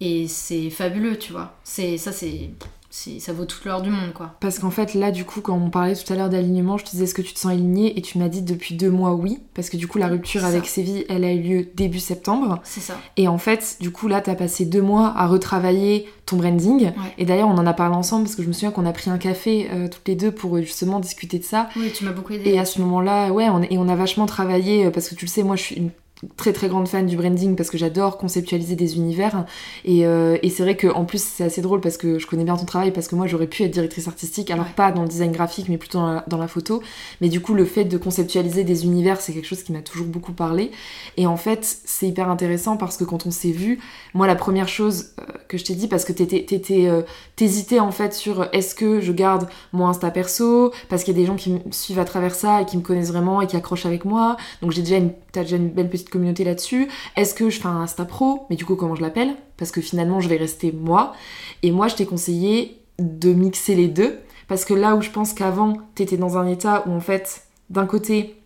et c'est fabuleux, tu vois. C'est Ça, c'est- ça vaut toute l'heure du monde, quoi. Parce qu'en fait, là, du coup, quand on parlait tout à l'heure d'alignement, je te disais est-ce que tu te sens aligné Et tu m'as dit depuis deux mois oui. Parce que du coup, la rupture avec. Séville, elle a eu lieu début septembre. C'est ça. Et en fait, du coup, là, t'as passé deux mois à retravailler ton branding. Ouais. Et d'ailleurs, on en a parlé ensemble parce que je me souviens qu'on a pris un café euh, toutes les deux pour euh, justement discuter de ça. Oui, tu m'as beaucoup aidé. Et à ce moment-là, ouais, on, et on a vachement travaillé euh, parce que tu le sais, moi, je suis une très très grande fan du branding parce que j'adore conceptualiser des univers. Et, euh, et c'est vrai que en plus c'est assez drôle parce que je connais bien ton travail parce que moi j'aurais pu être directrice artistique. Alors Ouais. pas dans le design graphique mais plutôt dans la, dans la photo. Mais du coup le fait de conceptualiser des univers c'est quelque chose qui m'a toujours beaucoup parlé. Et en fait c'est hyper intéressant parce que quand on s'est vu moi la première chose euh, que je t'ai dit parce que t'étais euh, t'hésitais en fait sur euh, est-ce que je garde mon Insta perso? Parce qu'il y a des gens qui me suivent à travers ça et qui me connaissent vraiment et qui accrochent avec moi. Donc j'ai déjà une t'as déjà une belle petite communauté là-dessus. Est-ce que je fais un Insta pro? Mais du coup comment je l'appelle? Parce que finalement je vais rester moi. Et moi je t'ai conseillé de mixer les deux. Parce que là où je pense qu'avant t'étais dans un état où en fait d'un côté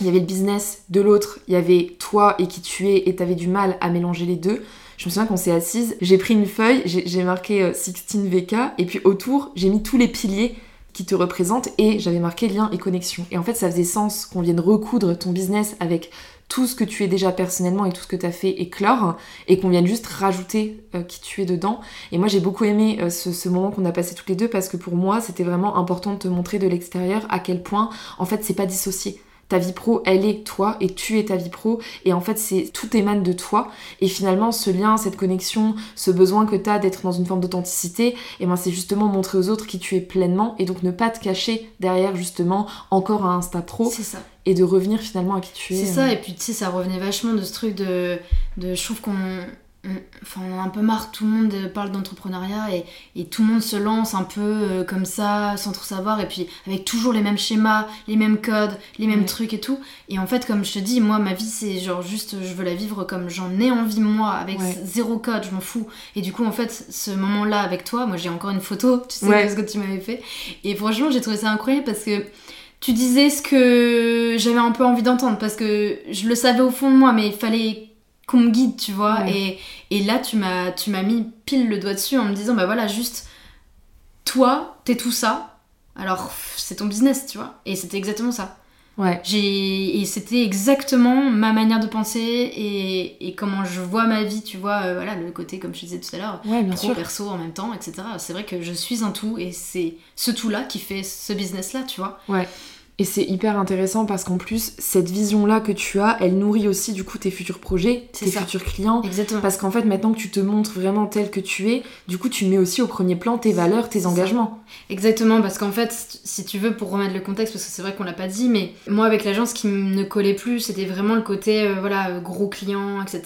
il y avait le business, de l'autre, il y avait toi et qui tu es, et t'avais du mal à mélanger les deux. Je me souviens qu'on s'est assise, j'ai pris une feuille, j'ai marqué euh, 16 VK, et puis autour, j'ai mis tous les piliers qui te représentent, et j'avais marqué lien et connexion. Et en fait, ça faisait sens qu'on vienne recoudre ton business avec tout ce que tu es déjà personnellement et tout ce que tu as fait éclore, et qu'on vienne juste rajouter euh, qui tu es dedans. Et moi, j'ai beaucoup aimé euh, ce, ce moment qu'on a passé toutes les deux, parce que pour moi, c'était vraiment important de te montrer de l'extérieur à quel point, en fait, c'est pas dissocié ta vie pro, elle est toi et tu es ta vie pro et en fait c'est tout émane de toi et finalement ce lien, cette connexion, ce besoin que tu as d'être dans une forme d'authenticité, et ben c'est justement montrer aux autres qui tu es pleinement et donc ne pas te cacher derrière justement encore un Insta pro C'est ça. et de revenir finalement à qui tu es. C'est euh. ça, et puis tu sais, ça revenait vachement de ce truc de. de je trouve qu'on. On- Enfin, on en a un peu marre, tout le monde parle d'entrepreneuriat et, et tout le monde se lance un peu euh, comme ça, sans trop savoir, et puis avec toujours les mêmes schémas, les mêmes codes, les mêmes Ouais. trucs et tout. Et en fait, comme je te dis, moi, ma vie, c'est genre juste, je veux la vivre comme j'en ai envie, moi, avec Ouais. zéro code, je m'en fous. Et du coup, en fait, ce moment-là avec toi, moi, j'ai encore une photo, tu sais, Ouais. de ce que tu m'avais fait. Et franchement, j'ai trouvé ça incroyable parce que tu disais ce que j'avais un peu envie d'entendre parce que je le savais au fond de moi, mais il fallait qu'on me guide, tu vois. Ouais. Et, et là, tu m'as, tu m'as mis pile le doigt dessus en me disant, bah voilà, juste toi, t'es tout ça, alors c'est ton business, tu vois. Et c'était exactement ça. Ouais. J'ai et c'était exactement ma manière de penser et, et comment je vois ma vie, tu vois, euh, voilà, le côté comme je disais tout à l'heure, Ouais, bien pro sûr. perso en même temps, etc. C'est vrai que je suis un tout et c'est ce tout là qui fait ce business là, tu vois. Ouais. Et c'est hyper intéressant parce qu'en plus, cette vision-là que tu as, elle nourrit aussi du coup tes futurs projets, tes ça. futurs clients. Exactement. Parce qu'en fait, maintenant que tu te montres vraiment tel que tu es, du coup, tu mets aussi au premier plan tes valeurs, tes engagements. Exactement, parce qu'en fait, si tu veux, pour remettre le contexte, parce que c'est vrai qu'on l'a pas dit, mais moi avec l'agence, ce qui ne collait plus, c'était vraiment le côté, euh, voilà, gros clients, etc.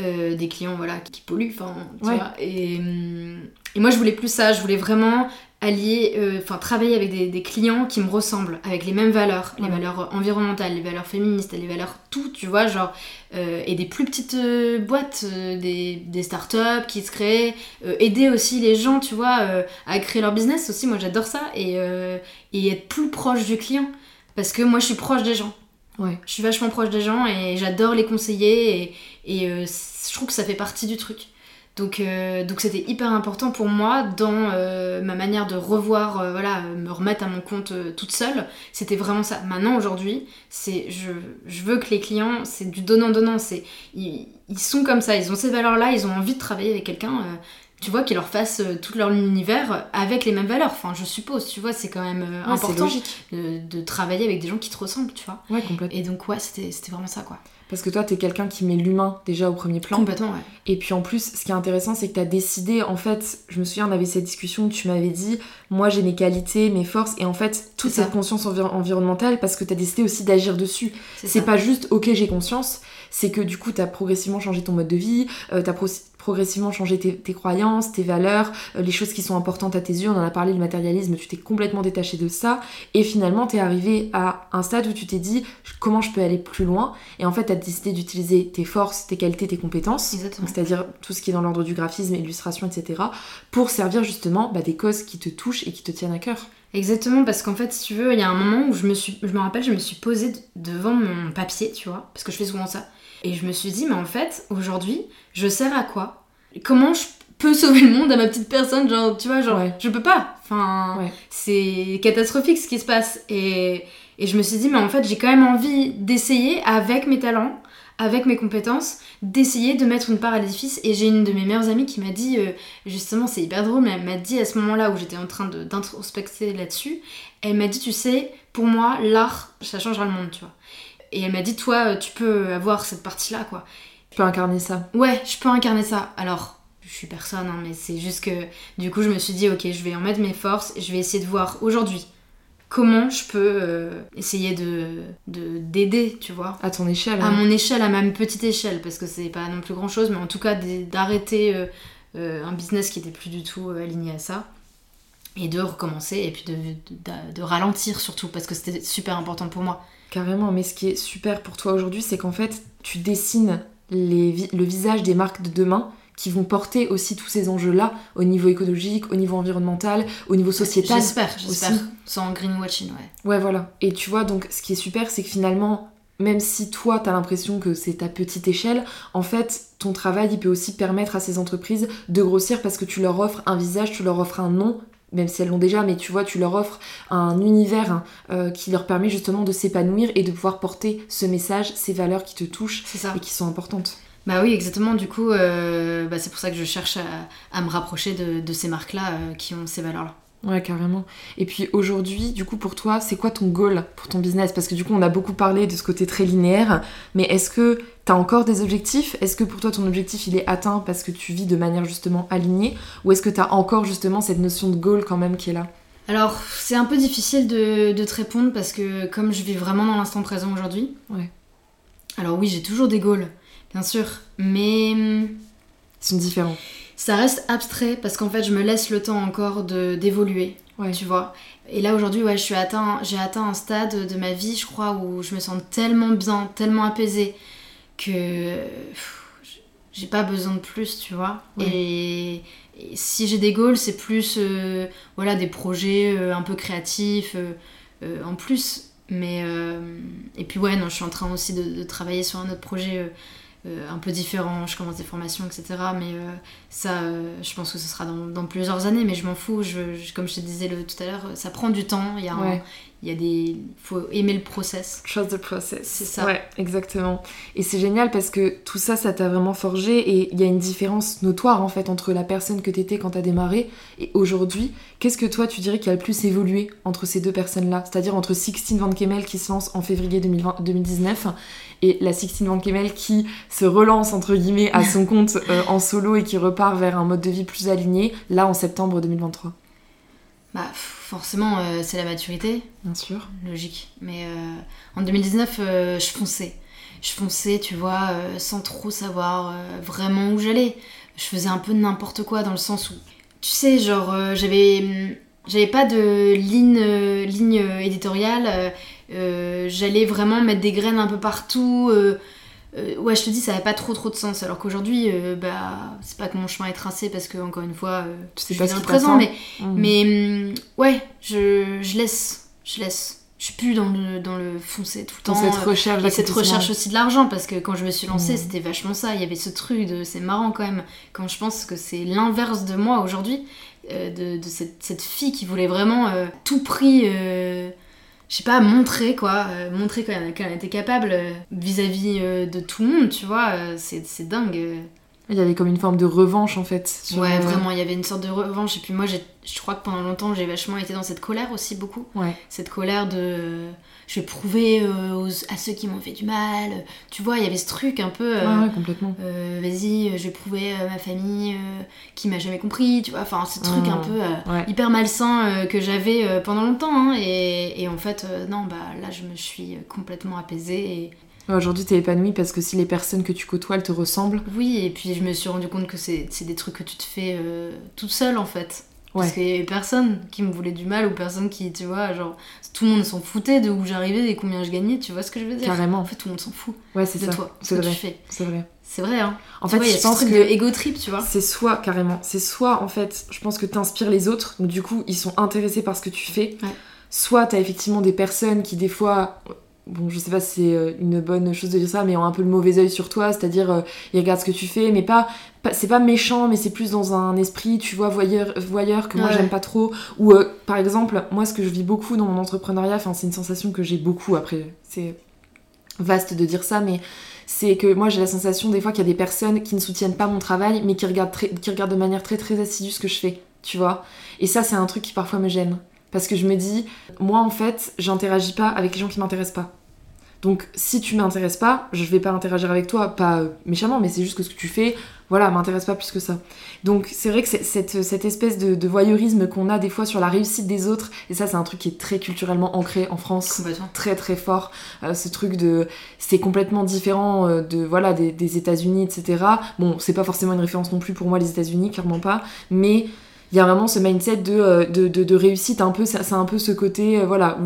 Euh, des clients, voilà, qui polluent, enfin, tu Ouais. vois. Et, hum, et moi, je voulais plus ça, je voulais vraiment allier, euh, enfin, travailler avec des, des clients qui me ressemblent, avec les mêmes valeurs, les valeurs environnementales, les valeurs féministes, les valeurs tout, tu vois, genre, euh, et des plus petites euh, boîtes, des, des startups qui se créent, aider aussi les gens, tu vois, à créer leur business aussi, moi j'adore ça, et, et être plus proche du client, parce que moi je suis proche des gens. Ouais. Je suis vachement proche des gens et j'adore les conseiller et, et je trouve que ça fait partie du truc. Donc euh, donc c'était hyper important pour moi dans euh, ma manière de revoir, euh, voilà, me remettre à mon compte toute seule. C'était vraiment ça. Maintenant aujourd'hui, c'est je, je veux que les clients, c'est du donnant donnant. C'est ils, ils sont comme ça, ils ont ces valeurs là, ils ont envie de travailler avec quelqu'un. tu vois, qui leur fasse euh, tout leur univers avec les mêmes valeurs. Enfin, je suppose, tu vois, c'est quand même Ouais, important de, de travailler avec des gens qui te ressemblent, tu vois. Ouais, complètement. Et donc, ouais, c'était c'était vraiment ça, quoi. Parce que toi, t'es quelqu'un qui met l'humain déjà au premier plan. Complètement, ouais. Et puis en plus, ce qui est intéressant, c'est que tu as décidé, en fait, je me souviens, on avait cette discussion où tu m'avais dit, moi j'ai mes qualités, mes forces, et en fait, toute cette conscience envi- environnementale, parce que tu as décidé aussi d'agir dessus. C'est pas juste, ok, j'ai conscience, c'est que du coup, tu as progressivement changé ton mode de vie, euh, tu as progressivement changé tes, tes croyances, tes valeurs, euh, les choses qui sont importantes à tes yeux, on en a parlé, le matérialisme, tu t'es complètement détaché de ça, et finalement, tu es arrivé à un stade où tu t'es dit, comment je peux aller plus loin, et en fait, tu as décidé d'utiliser tes forces, tes qualités, tes compétences, c'est-à-dire tout ce qui est dans l'ordre du graphisme, illustration, etc., pour servir justement bah, des causes qui te touchent et qui te tiennent à cœur. Exactement, parce qu'en fait, si tu veux, il y a un moment où je me suis, je me rappelle, je me suis posée devant mon papier, tu vois, parce que je fais souvent ça, et je me suis dit, mais en fait, aujourd'hui, je sers à quoi? Comment je peux sauver le monde à ma petite personne, genre, tu vois, genre, Ouais. je peux pas. Enfin, Ouais. c'est catastrophique ce qui se passe. Et, et je me suis dit, mais en fait, j'ai quand même envie d'essayer avec mes talents, avec mes compétences, d'essayer de mettre une part à l'édifice. Et j'ai une de mes meilleures amies qui m'a dit, euh, justement, c'est hyper drôle, mais elle m'a dit à ce moment-là où j'étais en train d'introspecter là-dessus, elle m'a dit, tu sais, pour moi, l'art, ça changera le monde, tu vois. Et elle m'a dit, toi, euh, tu peux avoir cette partie-là, quoi. Tu peux incarner ça. Ouais, je peux incarner ça. Alors, je suis personne, hein, mais c'est juste que du coup, je me suis dit, ok, je vais en mettre mes forces et je vais essayer de voir aujourd'hui comment je peux euh, essayer de de- d'aider, tu vois. À ton échelle. À mon échelle, à ma petite échelle, parce que c'est pas non plus grand chose, mais en tout cas d'arrêter euh, euh, un business qui était plus du tout aligné à ça et de recommencer et puis de, de- de ralentir surtout parce que c'était super important pour moi. Carrément, mais ce qui est super pour toi aujourd'hui, c'est qu'en fait, tu dessines les vi- le visage des marques de demain qui vont porter aussi tous ces enjeux-là au niveau écologique, au niveau environnemental, au niveau sociétal. J'espère, j'espère. Sans greenwashing, ouais. Ouais, voilà. Et tu vois, donc ce qui est super, c'est que finalement, même si toi, t'as l'impression que c'est ta petite échelle, en fait, ton travail, il peut aussi permettre à ces entreprises de grossir parce que tu leur offres un visage, tu leur offres un nom, même si elles l'ont déjà, mais tu vois, tu leur offres un univers hein, euh, qui leur permet justement de s'épanouir et de pouvoir porter ce message, ces valeurs qui te touchent ça. et qui sont importantes. Bah oui, exactement. Du coup, euh, bah c'est pour ça que je cherche à, à me rapprocher de, de ces marques-là euh, qui ont ces valeurs-là. Ouais, carrément. Et puis aujourd'hui, du coup, pour toi, c'est quoi ton goal pour ton business? Parce que du coup, on a beaucoup parlé de ce côté très linéaire, mais est-ce que t'as encore des objectifs? Est-ce que pour toi, ton objectif, il est atteint parce que tu vis de manière justement alignée? Ou est-ce que t'as encore justement cette notion de goal quand même qui est là? Alors, c'est un peu difficile de, de te répondre parce que comme je vis vraiment dans l'instant présent aujourd'hui. Ouais. Alors oui, j'ai toujours des goals, bien sûr, mais hum, Ils sont différents. Ça reste abstrait parce qu'en fait, je me laisse le temps encore de d'évoluer. Ouais. tu vois. Et là aujourd'hui, ouais, je suis atteint, j'ai atteint un stade de ma vie, je crois, où je me sens tellement bien, tellement apaisée que j'ai pas besoin de plus, tu vois. Ouais. Et, et si j'ai des goals, c'est plus euh, voilà des projets euh, un peu créatifs euh, en plus. Mais et puis ouais, non, je suis en train aussi de, de travailler sur un autre projet. Euh, un peu différent, je commence des formations, etc. Mais ça, je pense que ce sera dans, plusieurs années, mais je m'en fous. Je, comme je te disais le, tout à l'heure, ça prend du temps. Il y a des faut aimer le process. Trust the process. C'est ça. Ouais exactement. Et c'est génial parce que tout ça ça t'a vraiment forgé et il y a une différence notoire en fait entre la personne que t'étais quand t'as démarré et aujourd'hui. Qu'est-ce que toi tu dirais qui a le plus évolué entre ces deux personnes là c'est-à-dire entre Sixtine Van Kemel qui se lance en février 2019 et la Sixtine Van Kemel qui se relance entre guillemets à son compte euh, en solo et qui repart vers un mode de vie plus aligné là en septembre 2023 bah, forcément, euh, c'est la maturité. Bien sûr. Logique. Mais euh, en 2019, euh, je fonçais. Je fonçais, tu vois, sans trop savoir vraiment où j'allais. Je faisais un peu n'importe quoi dans le sens où, tu sais, genre, j'avais. J'avais pas de ligne, ligne éditoriale. J'allais vraiment mettre des graines un peu partout. Euh, ouais, je te dis, ça n'avait pas trop trop de sens. Alors qu'aujourd'hui, euh, bah, c'est pas que mon chemin est tracé parce que, encore une fois, euh, sais pas le présent, mais, mmh. mais mm, ouais, je, je, laisse. Je laisse. Je suis plus dans le, dans le foncé tout le temps. cette recherche Et cette recherche aussi de l'argent, parce que quand je me suis lancée, mmh. c'était vachement ça. Il y avait ce truc de. C'est marrant quand même, quand je pense que c'est l'inverse de moi aujourd'hui, de, de cette, cette, fille qui voulait vraiment tout prix je sais pas, montrer quoi, euh, montrer qu'elle était capable euh, vis-à-vis euh, de tout le monde, tu vois, c'est dingue. Il y avait comme une forme de revanche en fait. Ouais, vraiment, il y avait une sorte de revanche. Et puis moi, je crois que pendant longtemps, j'ai vachement été dans cette colère aussi, beaucoup. Ouais. Cette colère de. Je vais prouver à ceux qui m'ont fait du mal. Tu vois, il y avait ce truc un peu. ouais, complètement. Vas-y, je vais prouver à ma famille qui m'a jamais compris. Tu vois, enfin, ce truc un peu hyper malsain que j'avais pendant longtemps. Hein, et, et, en fait, non, bah là, je me suis complètement apaisée. Et, Aujourd'hui, t'es épanouie parce que si les personnes que tu côtoies, elles te ressemblent. Oui, et puis je me suis rendu compte que c'est des trucs que tu te fais euh, toute seule en fait. Parce qu'il y avait personne qui me voulait du mal ou personne qui, tu vois, genre, tout le monde s'en foutait de où j'arrivais et combien je gagnais, tu vois ce que je veux dire? Carrément. En fait, tout le monde s'en fout. Ouais, c'est de toi, c'est vrai. C'est vrai. C'est vrai, hein. En fait, je pense que. ego trip, tu vois. C'est soit, carrément, c'est soit, en fait, je pense que t'inspires les autres, donc du coup, ils sont intéressés par ce que tu fais. Ouais. Soit t'as effectivement des personnes qui, des fois, bon, je sais pas si c'est euh, une bonne chose de dire ça, mais ont un peu le mauvais œil sur toi, c'est-à-dire euh, ils regardent ce que tu fais, mais pas, c'est pas méchant, mais c'est plus dans un esprit, tu vois, voyeur, voyeur que moi j'aime pas trop. Ou euh, par exemple, moi ce que je vis beaucoup dans mon entrepreneuriat, enfin c'est une sensation que j'ai beaucoup après, c'est vaste de dire ça, mais c'est que moi j'ai la sensation des fois qu'il y a des personnes qui ne soutiennent pas mon travail, mais qui regardent, qui regardent de manière très très assidue ce que je fais, tu vois. Et ça c'est un truc qui parfois me gêne. Parce que je me dis, moi en fait, j'interagis pas avec les gens qui m'intéressent pas. Donc si tu m'intéresses pas, je vais pas interagir avec toi, pas euh, méchamment, mais c'est juste que ce que tu fais, voilà, m'intéresse pas plus que ça. Donc c'est vrai que cette, cette espèce de, voyeurisme qu'on a des fois sur la réussite des autres, et ça c'est un truc qui est très culturellement ancré en France, très très fort. Euh, ce truc de, c'est complètement différent euh, de voilà des, des États-Unis, etc. Bon, c'est pas forcément une référence non plus pour moi les États-Unis, clairement pas, mais il y a vraiment ce mindset euh, de, de, de, réussite un peu c'est un peu ce côté euh, voilà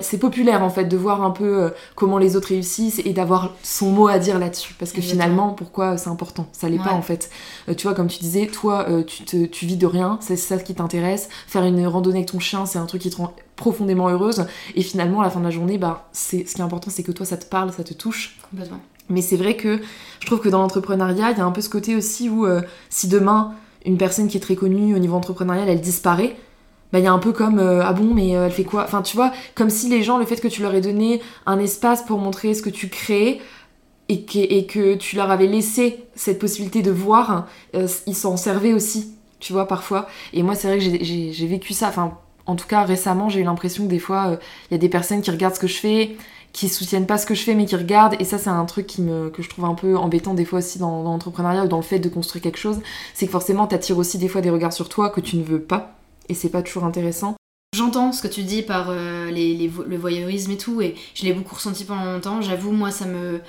c'est populaire en fait de voir un peu euh, comment les autres réussissent et d'avoir son mot à dire là-dessus. Parce que finalement pourquoi c'est important? Ça l'est pas en fait. Tu vois comme tu disais toi tu, te, tu vis de rien c'est ça qui t'intéresse. Faire une randonnée avec ton chien c'est un truc qui te rend profondément heureuse. Et finalement à la fin de la journée bah c'est ce qui est important c'est que toi ça te parle ça te touche. Complètement. Mais c'est vrai que je trouve que dans l'entrepreneuriat il y a un peu ce côté aussi où si demain une personne qui est très connue au niveau entrepreneurial, elle disparaît, bah il y a un peu comme euh, ah bon mais euh, elle fait quoi? Enfin tu vois, comme si les gens, le fait que tu leur aies donné un espace pour montrer ce que tu crées et que, et que tu leur avais laissé cette possibilité de voir, euh, ils s'en servaient aussi, tu vois parfois. Et moi c'est vrai que j'ai vécu ça, enfin en tout cas récemment j'ai eu l'impression que des fois il y a des personnes qui regardent ce que je fais qui soutiennent pas ce que je fais mais qui regardent et ça c'est un truc qui me, que je trouve un peu embêtant des fois aussi dans, l'entrepreneuriat ou dans le fait de construire quelque chose c'est que forcément t'attires aussi des fois des regards sur toi que tu ne veux pas et c'est pas toujours intéressant J'entends ce que tu dis par euh, les, le voyeurisme et tout, et je l'ai beaucoup ressenti pendant longtemps. J'avoue, moi, ça me,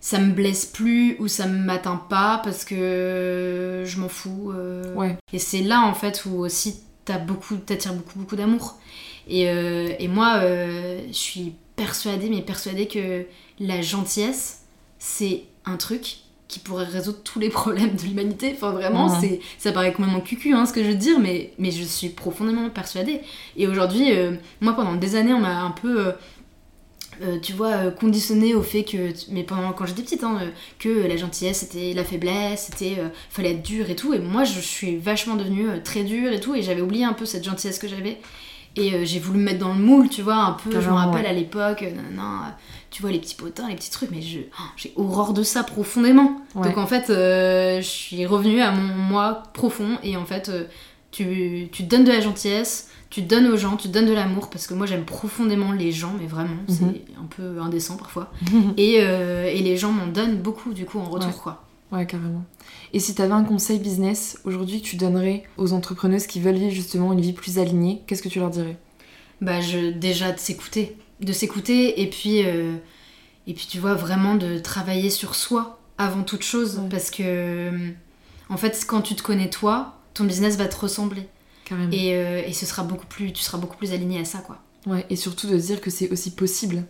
ça me blesse plus ou ça me m'atteint pas parce que je m'en fous. Euh. Ouais. Et c'est là, en fait, où aussi t'as beaucoup, t'attires beaucoup, beaucoup d'amour. Et, euh, et, moi, je suis persuadée, mais persuadée que la gentillesse, c'est un truc qui pourrait résoudre tous les problèmes de l'humanité. Enfin, vraiment, c'est ça paraît complètement cucu, hein, ce que je veux dire, mais, mais je suis profondément persuadée. Et aujourd'hui, euh, moi, pendant des années, on m'a un peu... Euh, euh, tu vois, euh, conditionné au fait que, mais pendant quand j'étais petite, hein, que la gentillesse c'était la faiblesse, c'était fallait être dur et tout. Et moi, je suis vachement devenue très dure et tout, et j'avais oublié un peu cette gentillesse que j'avais. Et j'ai voulu me mettre dans le moule, tu vois, un peu. je me rappelle à l'époque, non, tu vois, les petits potins, les petits trucs, mais oh, j'ai horreur de ça profondément. Donc en fait, je suis revenue à mon moi profond, et en fait, tu, tu donnes de la gentillesse tu donnes aux gens, tu donnes de l'amour, parce que moi j'aime profondément les gens, mais vraiment, mhm. c'est un peu indécent parfois. et, euh, et, les gens m'en donnent beaucoup du coup en retour, ouais. quoi. Ouais, carrément. Et si tu avais un conseil business aujourd'hui que tu donnerais aux entrepreneuses qui veulent vivre justement une vie plus alignée, qu'est-ce que tu leur dirais? Bah, je, déjà de s'écouter. De s'écouter, et puis, euh, et puis tu vois, vraiment de travailler sur soi avant toute chose, parce que en fait, quand tu te connais toi, ton business va te ressembler. Euh, et, ce sera beaucoup plus, tu seras beaucoup plus aligné à ça, quoi. Ouais, et surtout de dire que c'est aussi possible.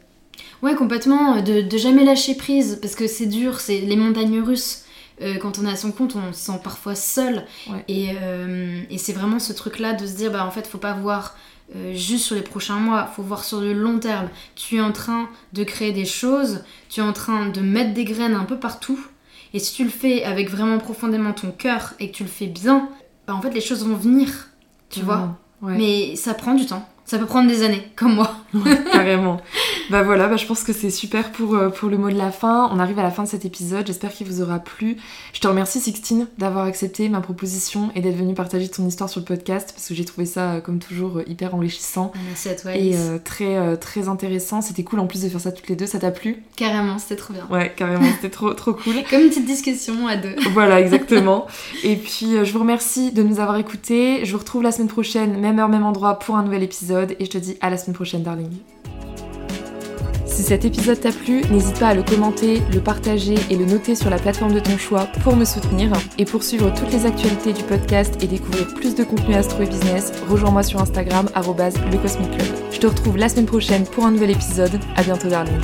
Ouais, complètement. De, de jamais lâcher prise, parce que c'est dur, c'est les montagnes russes. Euh, quand on est à son compte, on se sent parfois seul. Et, euh, et c'est vraiment ce truc-là de se dire, bah en fait, faut pas voir juste sur les prochains mois, faut voir sur le long terme. Tu es en train de créer des choses, tu es en train de mettre des graines un peu partout. Et si tu le fais avec vraiment profondément ton cœur et que tu le fais bien, bah en fait, les choses vont venir tu vois? Mais ça prend du temps. Ça peut prendre des années, comme moi. carrément. Bah voilà, bah je pense que c'est super pour, euh, pour le mot de la fin. On arrive à la fin de cet épisode. J'espère qu'il vous aura plu. Je te remercie, Sixtine, d'avoir accepté ma proposition et d'être venue partager ton histoire sur le podcast parce que j'ai trouvé ça, euh, comme toujours, euh, hyper enrichissant. Merci à toi, Et très, très intéressant. C'était cool en plus de faire ça toutes les deux. Ça t'a plu? Carrément, c'était trop bien. Ouais, carrément, c'était trop, trop cool. Comme une petite discussion à deux. voilà, exactement. et puis, je vous remercie de nous avoir écoutés. Je vous retrouve la semaine prochaine, même heure, même endroit, pour un nouvel épisode. Et je te dis à la semaine prochaine, darling. Si cet épisode t'a plu, n'hésite pas à le commenter, le partager et le noter sur la plateforme de ton choix pour me soutenir. Et pour suivre toutes les actualités du podcast et découvrir plus de contenu astro et business, rejoins-moi sur Instagram, le Club. Je te retrouve la semaine prochaine pour un nouvel épisode. À bientôt, darling.